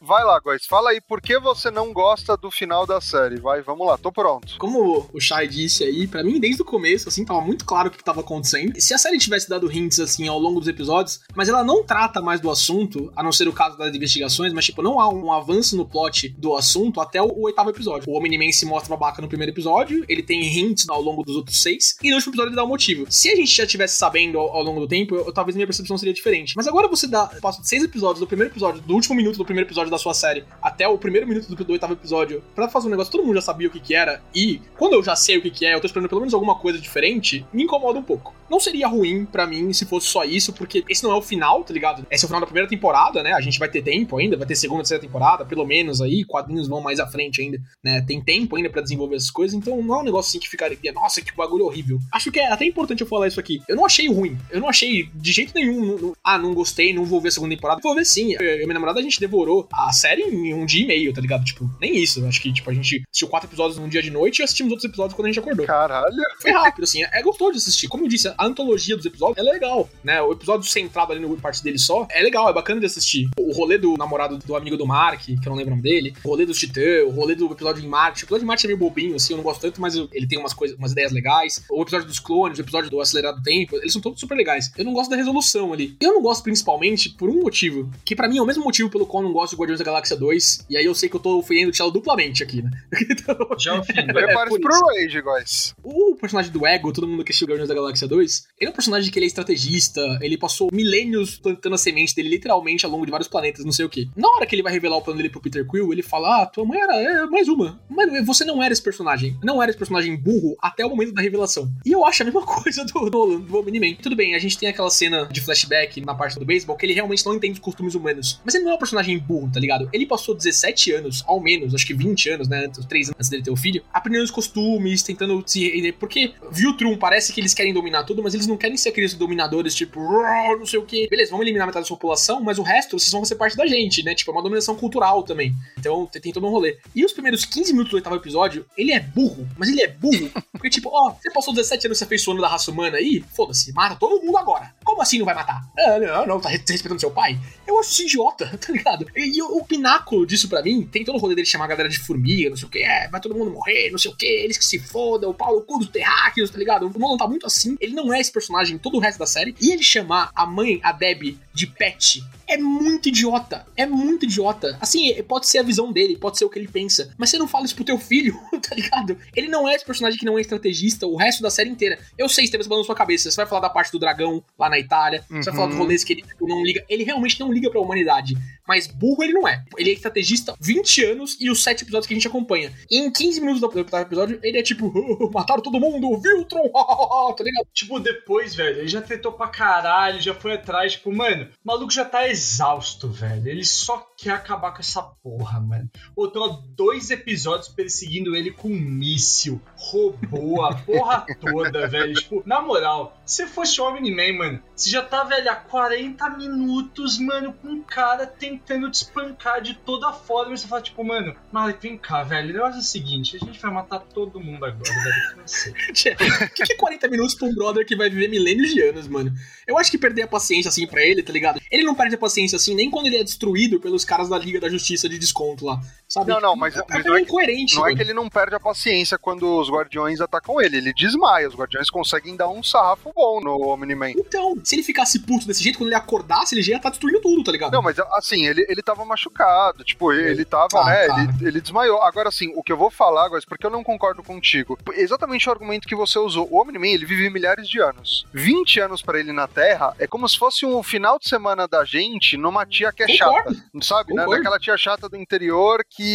Vai lá, Góis, fala aí por que você não gosta do final da série. Vai, vamos lá, tô pronto. Como o Shai disse aí, pra mim, desde o começo, assim, tava muito claro o que tava acontecendo. Se a série tivesse dado hints, assim, ao longo dos episódios, mas ela não trata mais do assunto, a não ser o caso das investigações, mas, tipo, não há um avanço no plot do assunto até o, o oitavo episódio. O Omni-Man se mostra babaca no primeiro episódio, ele tem hints ao longo dos outros seis, e no último episódio ele dá um motivo. Se a gente já tivesse sabendo ao, ao longo do tempo, eu- talvez minha percepção seria diferente. Mas agora você dá, passa seis episódios do primeiro episódio, do último minuto do primeiro episódio da sua série, até o primeiro minuto do, oitavo episódio, pra fazer um negócio que todo mundo já sabia o que que era, e quando eu já sei o que que é, eu tô esperando pelo menos alguma coisa diferente, me incomoda um pouco. Não seria ruim pra mim se fosse só isso, porque esse não é o final, tá ligado? Esse é o final da primeira temporada, né? A gente vai ter tempo ainda, vai ter segunda, terceira temporada, pelo menos aí, quadrinhos vão mais à frente ainda, né? Tem tempo ainda pra desenvolver essas coisas, então não é um negócio assim que ficaria, nossa, que bagulho horrível. Acho que é até importante eu falar isso aqui. Eu não achei ruim, eu não achei de jeito nenhum, não- não- ah, não gostei, não vou ver a segunda temporada. Vou ver sim. Eu e minha namorada a gente devorou a série em um dia e meio, tá ligado? Tipo, nem isso. Acho que, tipo, a gente assistiu quatro episódios num dia de noite e assistimos outros episódios quando a gente acordou. Caralho. Foi rápido, assim, é gostoso de assistir. Como eu disse, a antologia dos episódios é legal, né? O episódio centrado ali no parte dele só é legal, é bacana de assistir. O rolê do namorado do amigo do Mark, que eu não lembro o nome dele, o rolê do Titã, o rolê do episódio em Marte. O episódio em Marte é meio bobinho, assim, eu não gosto tanto, mas ele tem umas coisas, umas ideias legais. O episódio dos clones, o episódio do acelerado tempo, eles são todos super legais. Eu não gosto da resolução ali. Eu não gosto principalmente por um motivo, que pra mim é o mesmo motivo pelo qual não gosto de Guardiões da Galáxia 2, e aí eu sei que eu tô ofendendo o Tchelo duplamente aqui, né? Então, Já ofendeu. Prepare-se por pro Rage, Góis. o personagem do Ego, todo mundo que assistiu Guardiões da Galáxia 2, ele é um personagem que ele é estrategista, ele passou milênios plantando a semente dele literalmente ao longo de vários planetas, não sei o que. Na hora que ele vai revelar o plano dele pro Peter Quill, ele fala: Ah, tua mãe era é, mais uma. Mas você não era esse personagem. Não era esse personagem burro até o momento da revelação. E eu acho a mesma coisa do Nolan, do Omni-Man. Tudo bem, a gente tem aquela cena de flashback na parte do beisebol que ele realmente não entende os costumes humanos. Mas ele não é um personagem burro, tá ligado? Ele passou 17 anos, ao menos, acho que 20 anos, né? Os 3 anos antes dele ter o filho, aprendendo os costumes, tentando se. Porque Viltrum parece que eles querem dominar tudo, mas eles não querem ser aqueles dominadores, tipo, "Rrr", não sei o que. Beleza, vamos eliminar metade da sua população, mas o resto vocês vão ser parte da gente, né? Tipo, é uma dominação cultural também. Então tem todo um rolê. E os primeiros 15 minutos do oitavo episódio, ele é burro, mas ele é burro. Porque, tipo, ó, você passou 17 anos se afeiçoando da raça humana aí, foda-se, mata todo mundo agora. Como assim não vai matar? Ah, não, não, tá respeitando seu pai? Eu acho isso idiota, tá ligado? E, e o, o pináculo disso pra mim, tem todo o rolê dele chamar a galera de formiga, não sei o que, é, vai todo mundo morrer, não sei o que, eles que se fodam, o Paulo cu dos terráqueos, tá ligado? O Nolan tá muito assim, ele não é esse personagem em todo o resto da série, e ele chamar a mãe, a Debbie, de Pet, é muito idiota. É muito idiota. Assim, pode ser a visão dele, pode ser o que ele pensa. Mas você não fala isso pro teu filho, tá ligado? Ele não é esse personagem que não é estrategista o resto da série inteira. Eu sei, você falando na sua cabeça. Você vai falar da parte do dragão lá na Itália. Você vai falar dos Uhum. rolês que ele tipo, não liga. Ele realmente não liga pra humanidade. Mas burro ele não é. Ele é estrategista 20 anos e os 7 episódios que a gente acompanha. E em 15 minutos do episódio, ele é tipo, mataram todo mundo, Viltron, tá ligado? Tipo, depois, velho, ele já tentou pra caralho, já foi atrás. Tipo, mano, o maluco já tá exausto, velho. Ele só quer acabar com essa porra, mano. Ou tô há dois episódios perseguindo ele com um míssil, roubou a porra toda, velho. Tipo, na moral, se fosse o Omni-Man, mano, você já tá, velho, há 40 minutos, mano, com um cara tentando te espancar de toda forma. E você fala, tipo, mano, Malik, vem cá, velho. O negócio é o seguinte, a gente vai matar todo mundo agora, velho. O que, que é 40 minutos pra um brother que vai viver milênios de anos, mano? Eu acho que perder a paciência assim pra ele, tá ligado? Ele não perde a paciência assim nem quando ele é destruído pelos caras da Liga da Justiça de desconto lá. Sabe? Não, não, mas- é, mas não é que- incoerente, Não é que ele não perde a paciência quando os guardiões atacam ele, ele desmaia. Os guardiões conseguem dar um sarrafo bom no Omni-Man. Então, se ele ficasse puto desse jeito, quando ele acordasse, ele já ia estar destruindo tudo, tá ligado? Não, mas assim, ele, ele tava machucado, tipo, ele tava, Ah, né, tá. ele, ele desmaiou. Agora, assim, o que eu vou falar agora, porque eu não concordo contigo, exatamente o argumento que você usou. O Omni-Man, ele vive milhares de anos. 20 anos pra ele na Terra é como se fosse um final de semana da gente numa tia que é Concordo. chata, sabe? Né? Daquela tia chata do interior que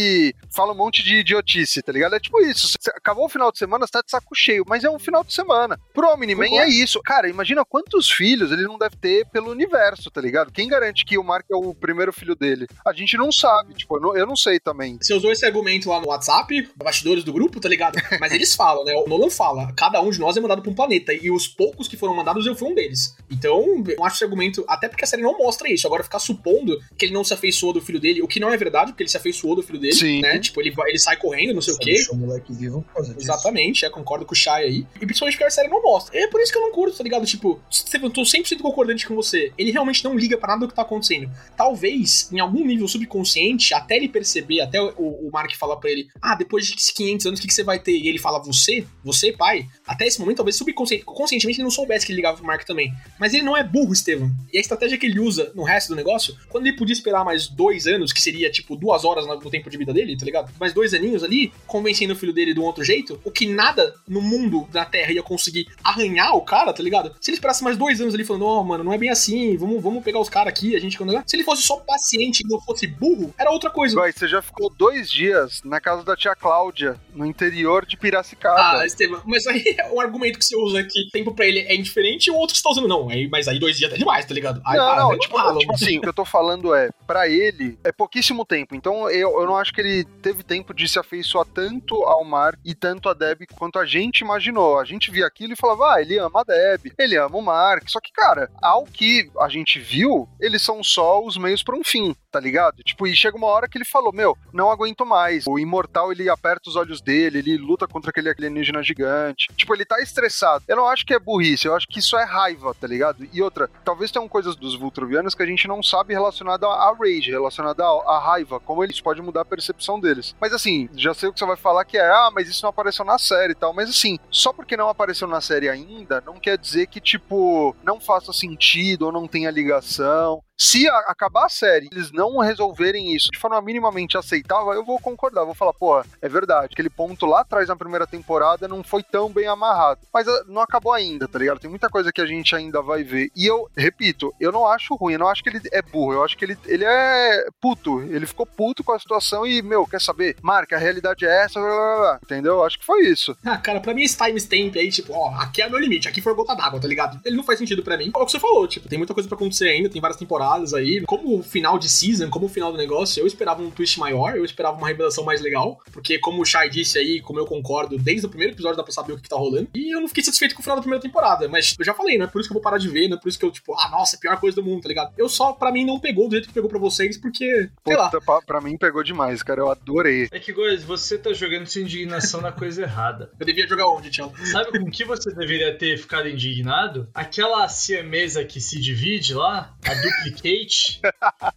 fala um monte de idiotice, tá ligado? É tipo isso. Você acabou o final de semana, você tá de saco cheio, mas é um final de semana. Pro Omni-Man é isso. Cara, imagina quantos filhos ele não deve ter pelo universo, tá ligado? Quem garante que o Mark é o primeiro filho dele? A gente não sabe, tipo, eu não, eu não sei também. Você usou esse argumento lá no WhatsApp, bastidores do grupo, tá ligado? Mas eles falam, né? O Nolan fala, cada um de nós é mandado pra um planeta, e os poucos que foram mandados, eu fui um deles. Então, eu acho esse argumento, até porque a série não mostra isso. Agora, ficar supondo que ele não se afeiçoou do filho dele, o que não é verdade, porque ele se afeiçoou do filho dele, Sim. né? Tipo, ele, vai- ele sai correndo, não sei o Só quê. deixou o moleque vivo por causa disso. Exatamente, é, concordo com o Shai aí. E principalmente porque a série não mostra. É por isso que eu não curto, tá ligado? Tipo, Steven, eu tô 100% concordante com você. Ele realmente não liga pra nada do que tá acontecendo. Talvez, em algum nível subconsciente, até ele perceber, até o, o Mark falar pra ele, ah, depois de 500 anos, o que, que você vai ter? E ele fala, você? Você, pai? Até esse momento, talvez subconsciente, conscientemente ele não soubesse que ele ligava pro Mark também. Mas ele não é burro, Estevam. E a estratégia que ele usa no resto do negócio, quando ele podia esperar mais dois anos, que seria tipo duas horas no tempo de vida dele, tá ligado? Mais dois aninhos ali, convencendo o filho dele de um outro jeito, o que nada no mundo da Terra ia conseguir arranhar o cara, tá ligado? Se ele esperasse mais dois anos ali falando, ó, mano, não é bem assim, vamos, vamos pegar os caras aqui, a gente. Se ele fosse só paciente e não fosse burro, era outra coisa. Góis, você já ficou dois dias na casa da tia Cláudia, no interior de Piracicaba. Ah, Estevam, mas aí o argumento que você usa que tempo pra ele é indiferente e o outro que você tá usando não. Aí, mas aí dois dias tá demais, tá ligado? Aí, não, para, não, vai tipo, tomar, tipo assim, o que eu tô falando é, pra ele, é pouquíssimo tempo. Então eu, eu não acho que ele teve tempo de se afeiçoar tanto ao Mark e tanto a Deb quanto a gente imaginou. A gente via aquilo e falava, ah, ele ama a Deb, ele ama o Mark. Só que, cara, ao que a gente viu, eles são só os meios pra um fim, tá ligado? Tipo, e chega uma hora que ele falou, meu, não aguento mais. O imortal, ele aperta os olhos dele, ele luta contra aquele alienígena gigante. Tipo, ele tá estressado. Eu não acho que é burrice, eu acho que isso é raiva, tá ligado? E outra, talvez tenham coisas dos Vultrovianos que a gente não sabe relacionada a rage, relacionada à, à raiva, como eles podem mudar a percepção deles. Mas assim, já sei o que você vai falar que é, ah, mas isso não apareceu na série e tal. Mas assim, só porque não apareceu na série ainda, não quer dizer que, tipo, não faça sentido ou não tenha ligação. Se a- acabar a série, eles não resolverem isso de forma minimamente aceitável, eu vou concordar, vou falar, pô, é verdade, aquele ponto lá atrás na primeira temporada não foi tão bem amarrado. Mas ah, não acabou ainda, tá ligado? Tem muita coisa que a gente ainda vai ver. E eu, repito, eu não acho ruim, eu não acho que ele é burro, eu acho que ele, ele é puto. Ele ficou puto com a situação e, meu, quer saber? Marca, a realidade é essa, blá, blá, blá. entendeu? Eu acho que foi isso. Ah, cara, pra mim esse timestamp aí, tipo, ó, aqui é o meu limite, aqui foi gota d'água, tá ligado? Ele não faz sentido pra mim. É o que você falou, tipo, tem muita coisa pra acontecer ainda, tem várias temporadas aí. Como o final de season, como o final do negócio, eu esperava um twist maior, eu esperava uma revelação mais legal, porque como o Shai disse aí, como eu concordo, desde o primeiro episódio dá pra saber o que, que tá rolando. E eu não fiquei satisfeito com o final da primeira temporada, mas eu já falei, não é por isso que eu vou parar de ver, não é por isso que eu, tipo, ah, nossa, pior coisa do mundo, tá ligado? Eu só, pra mim, não pegou do jeito que pegou pra vocês, porque, sei lá. Puta, pra, pra mim pegou demais, cara. Eu adorei. É que, Góis, você tá jogando sua indignação na coisa errada. Eu devia jogar onde, Tchau? Sabe com que você deveria ter ficado indignado? Aquela siamesa que se divide lá, a Duplicate,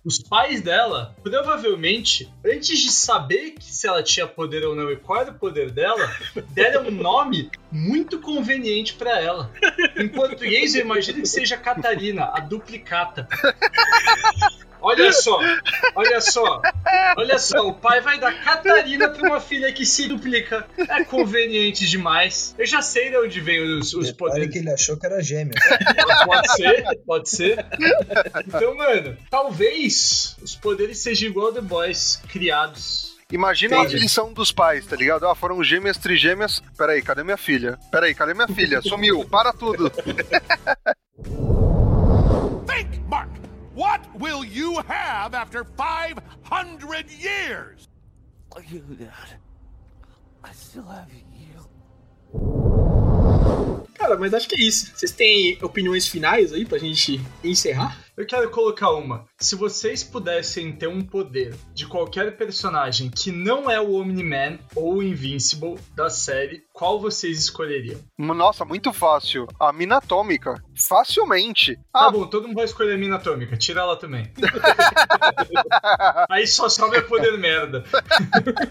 os pais dela, provavelmente, antes de saber que se ela tinha poder ou não e qual era o poder dela, deram um nome muito conveniente pra ela. Em português, eu imagino que seja Catarina, a duplicata. Olha só, olha só, olha só, o pai vai dar Catarina pra uma filha que se duplica. É conveniente demais. Eu já sei de onde vem os, os poderes. que ele achou que era gêmeo. Pode ser, pode ser. Então, mano, talvez os poderes sejam igual The Boys, criados. Imagina Entendi. a lição dos pais, tá ligado? Ah, foram gêmeas, trigêmeas. Peraí, cadê minha filha? Peraí, cadê minha filha? Sumiu, para tudo. What will you have after 500 years? You, Dad. I still have you. Cara, mas acho que é isso. Vocês têm opiniões finais aí pra gente encerrar? Eu quero colocar uma. Se vocês pudessem ter um poder de qualquer personagem que não é o Omni-Man ou o Invincible da série, qual vocês escolheriam? Nossa, muito fácil. A mina atômica. Facilmente. Tá Ah, bom, todo mundo vai escolher a mina atômica. Tira ela também. Aí só sobra poder merda.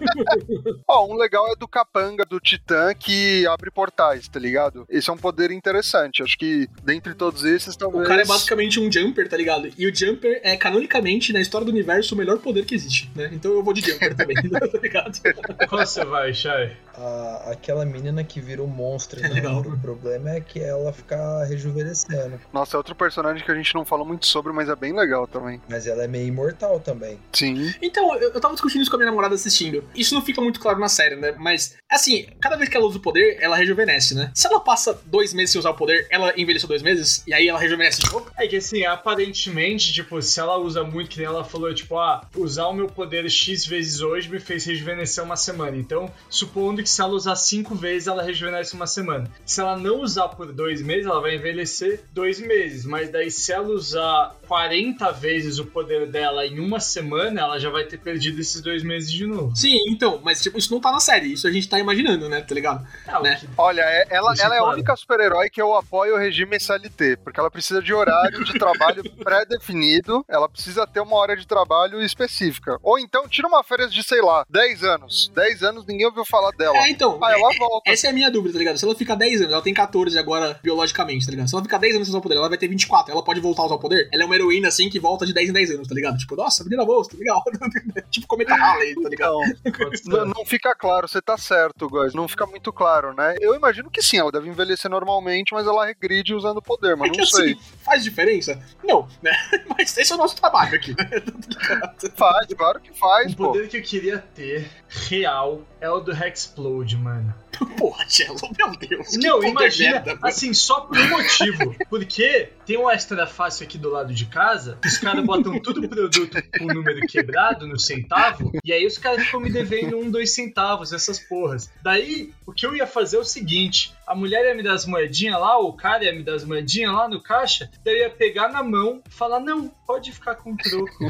ó, um legal é do capanga, do titã, que abre portais, tá ligado? Esse é um poder interessante. Acho que dentre todos esses, O talvez... cara é basicamente um jumper, tá ligado? E o jumper é, canonicamente, na história do universo, o melhor poder que existe, né? Então eu vou de jumper também, tá ligado? Qual você vai, Shai? A- aquela menina que vira um monstro. É legal. O problema é que ela fica rejuvenescendo. Nossa, é outro personagem que a gente não fala muito sobre, mas é bem legal também. Mas ela é meio imortal também. Sim. Então, eu, eu tava discutindo isso com a minha namorada assistindo. Isso não fica muito claro na série, né? Mas Assim, cada vez que ela usa o poder, ela rejuvenesce, né? Se ela passa dois meses sem usar o poder, ela envelheceu dois meses, e aí ela rejuvenesce de novo. É que assim, aparentemente, tipo, se ela usa muito, que nem ela falou, tipo, ah, usar o meu poder X vezes hoje me fez rejuvenescer uma semana. Então, supondo que se ela usar cinco vezes, ela rejuvenesce uma semana. Se ela não usar por dois meses, ela vai envelhecer dois meses. Mas daí, se ela usar 40 vezes o poder dela em uma semana, ela já vai ter perdido esses dois meses de novo. Sim, então, mas tipo, isso não tá na série, isso a gente tá imaginando, né? Tá ligado? É, Né? que- Olha, é- ela, Deixa ela é a única super-herói que eu apoio o regime CLT, porque ela precisa de horário de trabalho pré-definido, ela precisa ter uma hora de trabalho específica. Ou então tira uma férias de, sei lá, 10 anos. 10 anos ninguém ouviu falar dela. É, então, Aí ela volta. essa é a minha dúvida, tá ligado? Se ela ficar 10 anos, ela tem 14 agora, biologicamente, tá ligado? Se ela ficar 10 anos sem usar o poder, ela vai ter 24, ela pode voltar a usar o poder. Ela é uma heroína, assim, que volta de 10 em 10 anos, tá ligado? Tipo, nossa, menina boa, tá legal. tipo, cometa Halley, tá ligado? Não, não fica claro, você tá certo, guys. Não fica muito claro, né? Eu imagino que sim, ela deve envelhecer normalmente, mas ela regride usando o poder, mas É que não sei. assim, faz diferença? Não, né? Mas esse é o nosso trabalho aqui, né? Faz, claro que faz, pô. poder que eu queria ter, real, é o do Hexplode, mano. Porra, Cello, meu Deus. que Não, imagina, merda, assim, só por um motivo. Porque tem um extra fácil aqui do lado de casa, os caras botam tudo produto com número quebrado no centavo, e aí os caras ficam me devendo um, dois centavos, essas porras. Daí, o que eu ia fazer é o seguinte: a mulher ia me dar as moedinhas lá, ou o cara ia me dar as moedinhas lá no caixa, daí eu ia pegar na mão e falar: não, pode ficar com troco.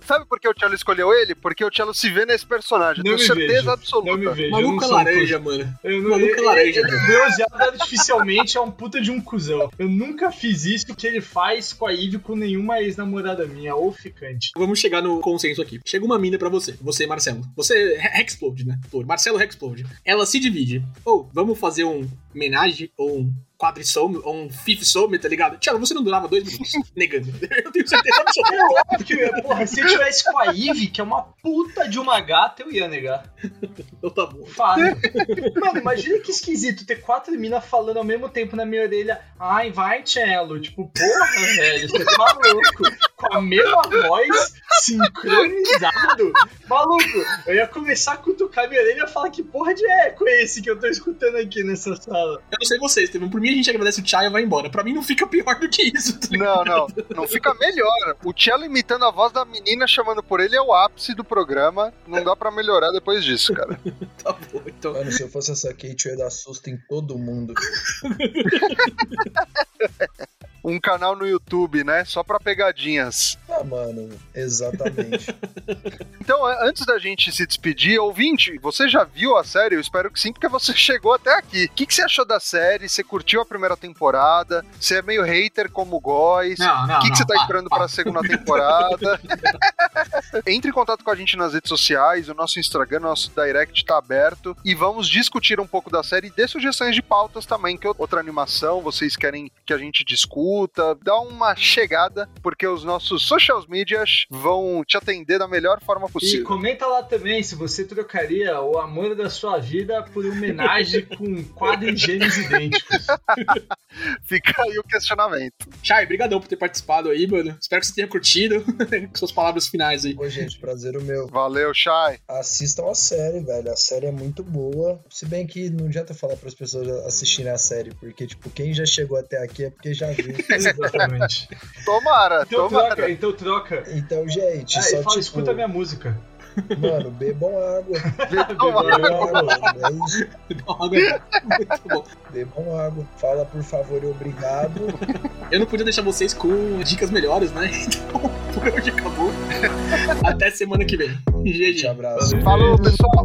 Sabe por que o Cello escolheu ele? Porque o Cello se vê nesse personagem. Não tenho me certeza vejo. absoluta. Não me vejo. não é um laranja, mano. Eu não, Maluco é laranja, velho. Bronzeado artificialmente é um puta de um cuzão. Eu nunca fiz isso que ele faz com a Ivy com nenhuma ex-namorada minha ou ficante. Vamos chegar no consenso aqui. Chega uma mina pra você, você Marcelo. Você Hexplode, né? Marcelo Hexplode. Ela se divide. Ou vamos fazer um homenagem ou um quadrissome ou um fifth some, tá ligado? Tchau, você não durava dois minutos negando. Eu tenho certeza absoluta. É óbvio que eu ia, porra, se eu tivesse com a Ivy, que é uma puta de uma gata, eu ia negar. Então tá bom. Fácil. Mano, imagina que esquisito ter quatro minas falando ao mesmo tempo na minha orelha. Ai, vai, Cello. Tipo, porra, velho, você tá maluco. Com a mesma voz, sincronizado. Maluco, eu ia começar a cutucar minha orelha e falar que porra de eco é esse que eu tô escutando aqui nessa sala. Eu não sei vocês, Steven. Por mim a gente agradece o Chai e vai embora. Pra mim não fica pior do que isso, tá? Não, não. Não fica melhor. O Cello imitando a voz da menina chamando por ele é o ápice do programa. Não dá pra melhorar depois disso, cara. Tá bom, então. Mano, se eu fosse essa Kate, eu ia dar susto em todo mundo. Um canal no YouTube, né? Só pra pegadinhas. Ah, mano, exatamente. Então, antes da gente se despedir, ouvinte, você já viu a série? Eu espero que sim, porque você chegou até aqui. O que, que você achou da série? Você curtiu a primeira temporada? Você é meio hater como o Góis? Não, não. O que, que não, você tá esperando para. a segunda temporada? Entre em contato com a gente nas redes sociais, o nosso Instagram, nosso direct tá aberto e vamos discutir um pouco da série e dê sugestões de pautas também, que outra animação vocês querem que a gente discuta. Dá uma chegada, porque os nossos social medias vão te atender da melhor forma E possível. comenta lá também se você trocaria o amor da sua vida por homenagem com quadrigêmeos idênticos. Fica aí o questionamento. Chai, brigadão por ter participado aí, mano. Espero que você tenha curtido. com suas palavras finais aí. Ô, gente, prazer o meu. Valeu, Shai. Assistam a série, velho. A série é muito boa. Se bem que não adianta falar para as pessoas assistirem a série, porque, tipo, quem já chegou até aqui é porque já viu. Exatamente. Tomara, Então tomara. troca, então troca. Então, gente, Ah, só fala, tipo, escuta a minha música. mano, bebam água. Bebam água. É isso. Muito bom. Bebam água. Fala por favor e obrigado. Eu não podia deixar vocês com dicas melhores, né? Então, por hoje acabou. Até semana que vem. Te GG. abraço. Falou, pessoal.